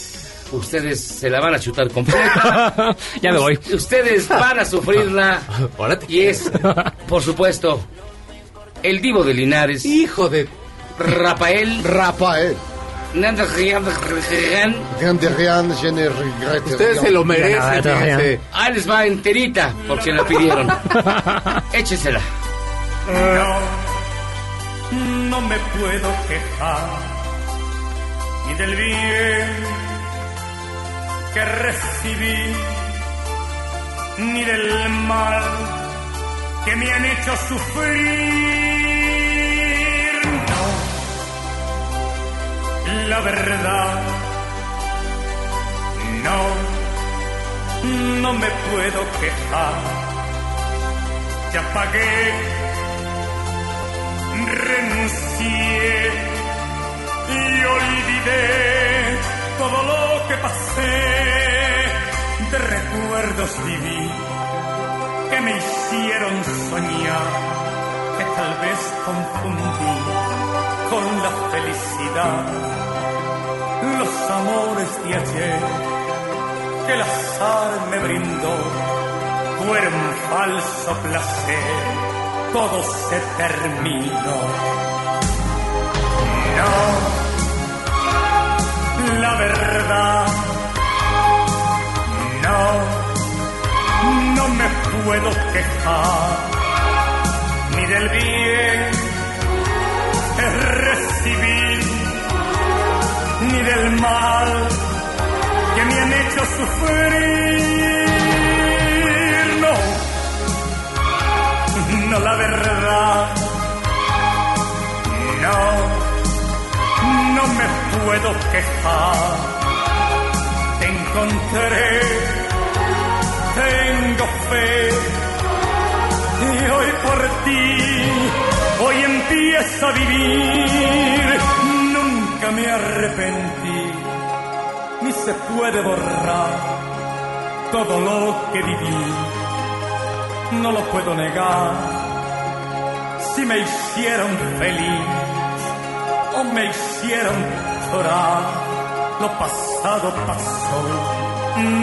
Ustedes se la van a chutar completa. Ya me voy. Us- Ustedes van a sufrirla. Y es, por supuesto, el divo de Linares. Hijo de... Rafael. Rafael. Ustedes se lo merecen. Ahí les va enterita, porque la pidieron. Échesela. No, me puedo quejar ni del bien que recibí, ni del mal que me han hecho sufrir. No, la verdad, no, no me puedo quejar. Ya pagué renuncié y olvidé todo lo que pasé. De recuerdos viví que me hicieron soñar, que tal vez confundí con la felicidad. Los amores de ayer que el azar me brindó fueron falso placer todo se terminó. No, la verdad, no, no me puedo quejar ni del bien que recibí, ni del mal que me han hecho sufrir. No, la verdad. No, no me puedo quejar. Te encontré, tengo fe. Y hoy por ti, hoy empiezo a vivir. Nunca me arrepentí, ni se puede borrar todo lo que viví no lo puedo negar. Si me hicieron feliz o me hicieron llorar, lo pasado pasó,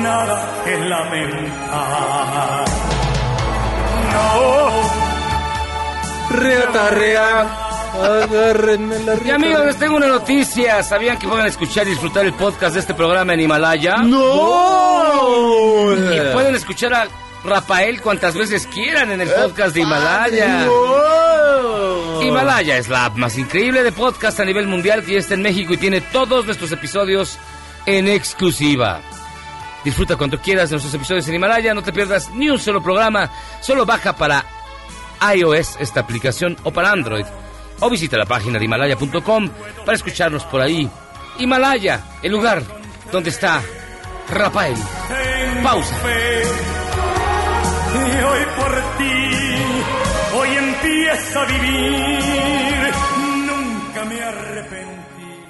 nada que lamentar. No, Reata, rea, Agárrenme la Y amigos, les tengo una noticia. ¿Sabían que pueden escuchar y disfrutar el podcast de este programa en Himalaya? ¡No! Y pueden escuchar a Rafael cuantas veces quieran en el podcast de Himalaya. Himalaya es la app más increíble de podcast a nivel mundial que ya está en México y tiene todos nuestros episodios en exclusiva. Disfruta cuando quieras de nuestros episodios en Himalaya, no te pierdas ni un solo programa, solo baja para iOS esta aplicación o para Android. O visita la página de himalaya.com para escucharnos por ahí. Himalaya, el lugar donde está Rafael. Pausa. Y hoy por ti, empiezo a vivir. Nunca me arrepentí.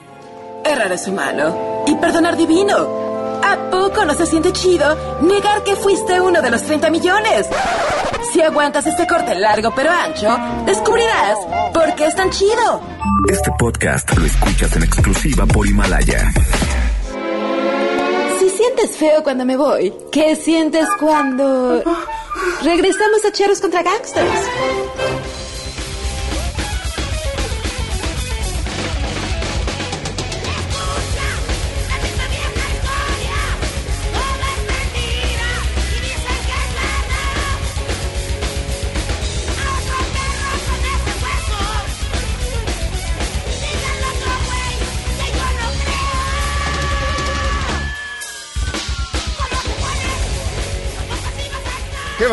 Errar es humano y perdonar divino. ¿A poco no se siente chido negar que fuiste uno de los 30 millones? Si aguantas este corte largo pero ancho, descubrirás por qué es tan chido. Este podcast lo escuchas en exclusiva por Himalaya. Si sientes feo cuando me voy, ¿qué sientes cuando regresamos a Cheros contra Gangsters?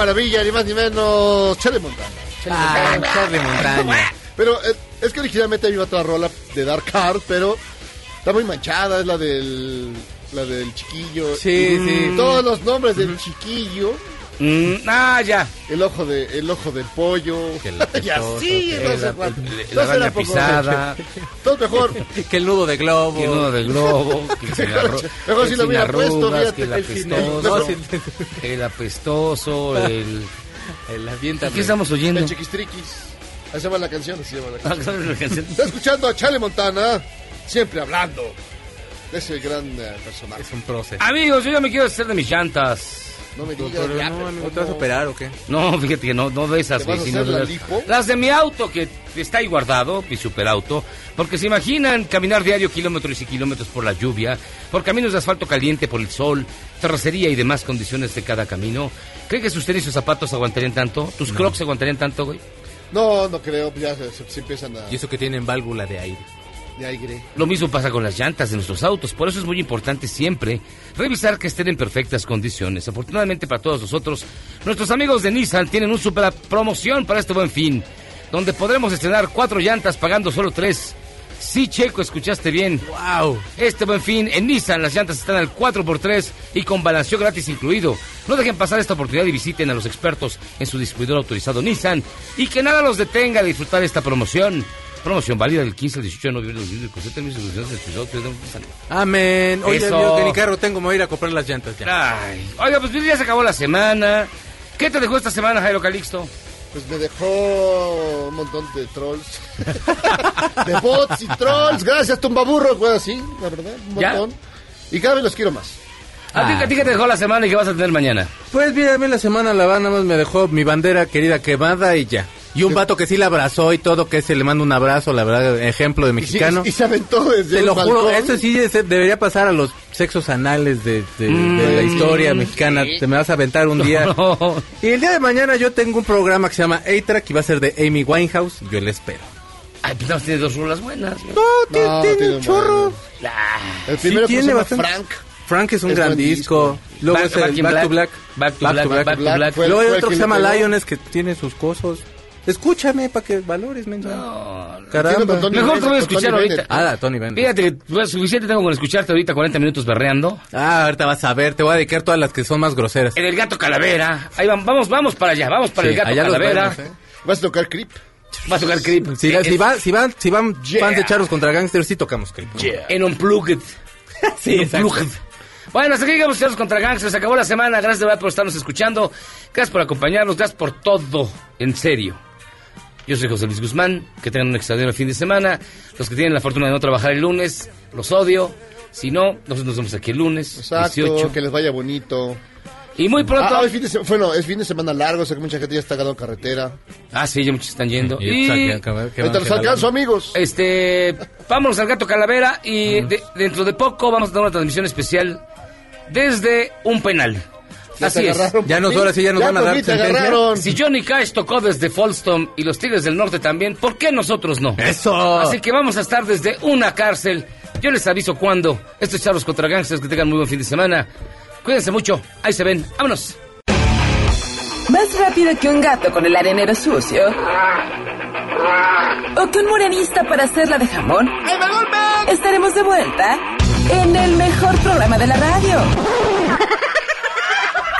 Maravilla, ni más ni menos. Charlie Montana. Ah, Charlie Montaña. Pero eh, es que originalmente había otra rola de Dark Heart, pero está muy manchada, es la del la del chiquillo. Sí, Mm, sí. Todos los nombres del chiquillo. Mm, ah, ya. El ojo de el ojo del pollo. y así, no sé cuánto. La poco- pisada. Todo mejor. que el nudo de globo. Que el nudo de globo. Que el sin Mejor que si el lo hubiera puesto, fíjate, que el el apestoso. El apestoso, el... El avienta. ¿Qué estamos oyendo? El chiquistriquis. Así se llama la canción, así se llama la Ah, canción. ¿sabes la canción? Está escuchando a Charlie Montana, siempre hablando de ese gran eh, personaje. Es un prócer. Amigos, yo ya me quiero hacer de mis llantas. No me digas, ya, no, pero amigo, ¿te vas a operar o qué? No, fíjate que no, no de esas, ¿Te vas güey, a sino hacer de la las, lipo? las de mi auto que está ahí guardado, mi superauto, porque se imaginan caminar diario kilómetros y kilómetros por la lluvia, por caminos de asfalto caliente, por el sol, terracería y demás condiciones de cada camino. ¿Creen que sus tenis y sus zapatos aguantarían tanto? ¿Tus crocs aguantarían tanto, güey? No, no creo, pues ya se, se- se empiezan a... Y eso que tienen válvula de aire. De aire. Lo mismo pasa con las llantas de nuestros autos, por eso es muy importante siempre revisar que estén en perfectas condiciones. Afortunadamente para todos nosotros, nuestros amigos de Nissan tienen una super promoción para este buen fin, donde podremos estrenar cuatro llantas pagando solo tres. Sí, Checo, escuchaste bien. ¡Wow! Este buen fin, en Nissan las llantas están al 4x3 y con balanceo gratis incluido. No dejen pasar esta oportunidad y visiten a los expertos en su distribuidor autorizado Nissan y que nada los detenga de disfrutar esta promoción. Promoción válida del 15 al 18 de noviembre 2017. Del episodio. Amén. Oye, Eso. Dios, que ni carro tengo, me voy a ir a comprar las llantas ya. Ay, oiga, pues ya se acabó la semana. ¿Qué te dejó esta semana, Jairo Calixto? Pues me dejó un montón de trolls. de bots y trolls. Gracias, tumbaburro. Bueno, sí, la verdad, un ¿Ya? montón. Y cada vez los quiero más. ¿A ti, a ti qué te dejó la semana y qué vas a tener mañana? Pues mira, a mí la semana la van, nada más me dejó mi bandera querida quemada y ya. Y un vato que sí la abrazó y todo, que se le manda un abrazo, la verdad, ejemplo de mexicano. y se aventó desde Te lo juro, eso sí es- debería pasar a los sexos anales de, de- de Mm. la historia mexicana. Te me vas a aventar un día. No. Y el día de mañana yo tengo un programa que se llama A-Track y va a ser de Amy Winehouse. Yo le espero. Ay, pues nada más tiene dos rolas buenas. ¿no? No, tiene, No, tiene tiene un chorro. Ah, El primero tiene bastante. Frank. Frank es un Es gran disco. disco. Luego Back- es el Back to Black. Back to Black, Back to Black. Fue- Luego hay otro que se llama. Lioness que tiene sus cosas. Escúchame para que valores, mensa. Tiene Caramba. Tony Mejor te voy a escuchar Tony ahorita. Ah, Tony Bennett. Fíjate que pues, suficiente tengo con escucharte ahorita 40 minutos berreando. Ah, ahorita vas a ver, te voy a dedicar todas las que son más groseras. En el gato calavera. Ahí vamos, vamos, vamos para allá, vamos para Sí, el gato calavera. vemos, ¿eh? Vas a tocar Creep. Va a tocar Creep. Si, Eh, si, va- si van, si van Yeah. fans de Charros contra Gangsters, sí tocamos Creep. En Unplugged. Sí. Unplugged. Bueno, hasta aquí llegamos Charlos contra Gangsters. Se acabó la semana. Gracias de verdad por estarnos escuchando. Gracias por acompañarnos. Gracias por todo. En serio. Yo soy José Luis Guzmán. Que tengan un extraordinario fin de semana. Los que tienen la fortuna de no trabajar el lunes, los odio. Si no, nosotros nos vemos aquí el lunes. Exacto, 18. que les vaya bonito. Y muy pronto... Ah, hoy fin de bueno, es fin de semana largo, sé que mucha gente ya está ganando carretera. Ah, sí, ya muchos están yendo. Y Y, van los a alcanzo, amigos. Este, vámonos al Gato Calavera y de- dentro de poco vamos a tener una transmisión especial desde un penal. Ya Así te es. agarraron, Ya nos- ahora sí ya nos Ya van a dar sentencia. Si Johnny Cash tocó desde Folston y los Tigres del Norte también, ¿por qué nosotros no? ¡Eso! Así que vamos a estar desde una cárcel. Yo les aviso cuándo. Esto es Charlos contra Gangsters. Que tengan muy buen fin de semana. Cuídense mucho. Ahí se ven. Vámonos. Más rápido que un gato con el arenero sucio. O que un morenista para hacerla de jamón. Estaremos de vuelta en el mejor programa de la radio.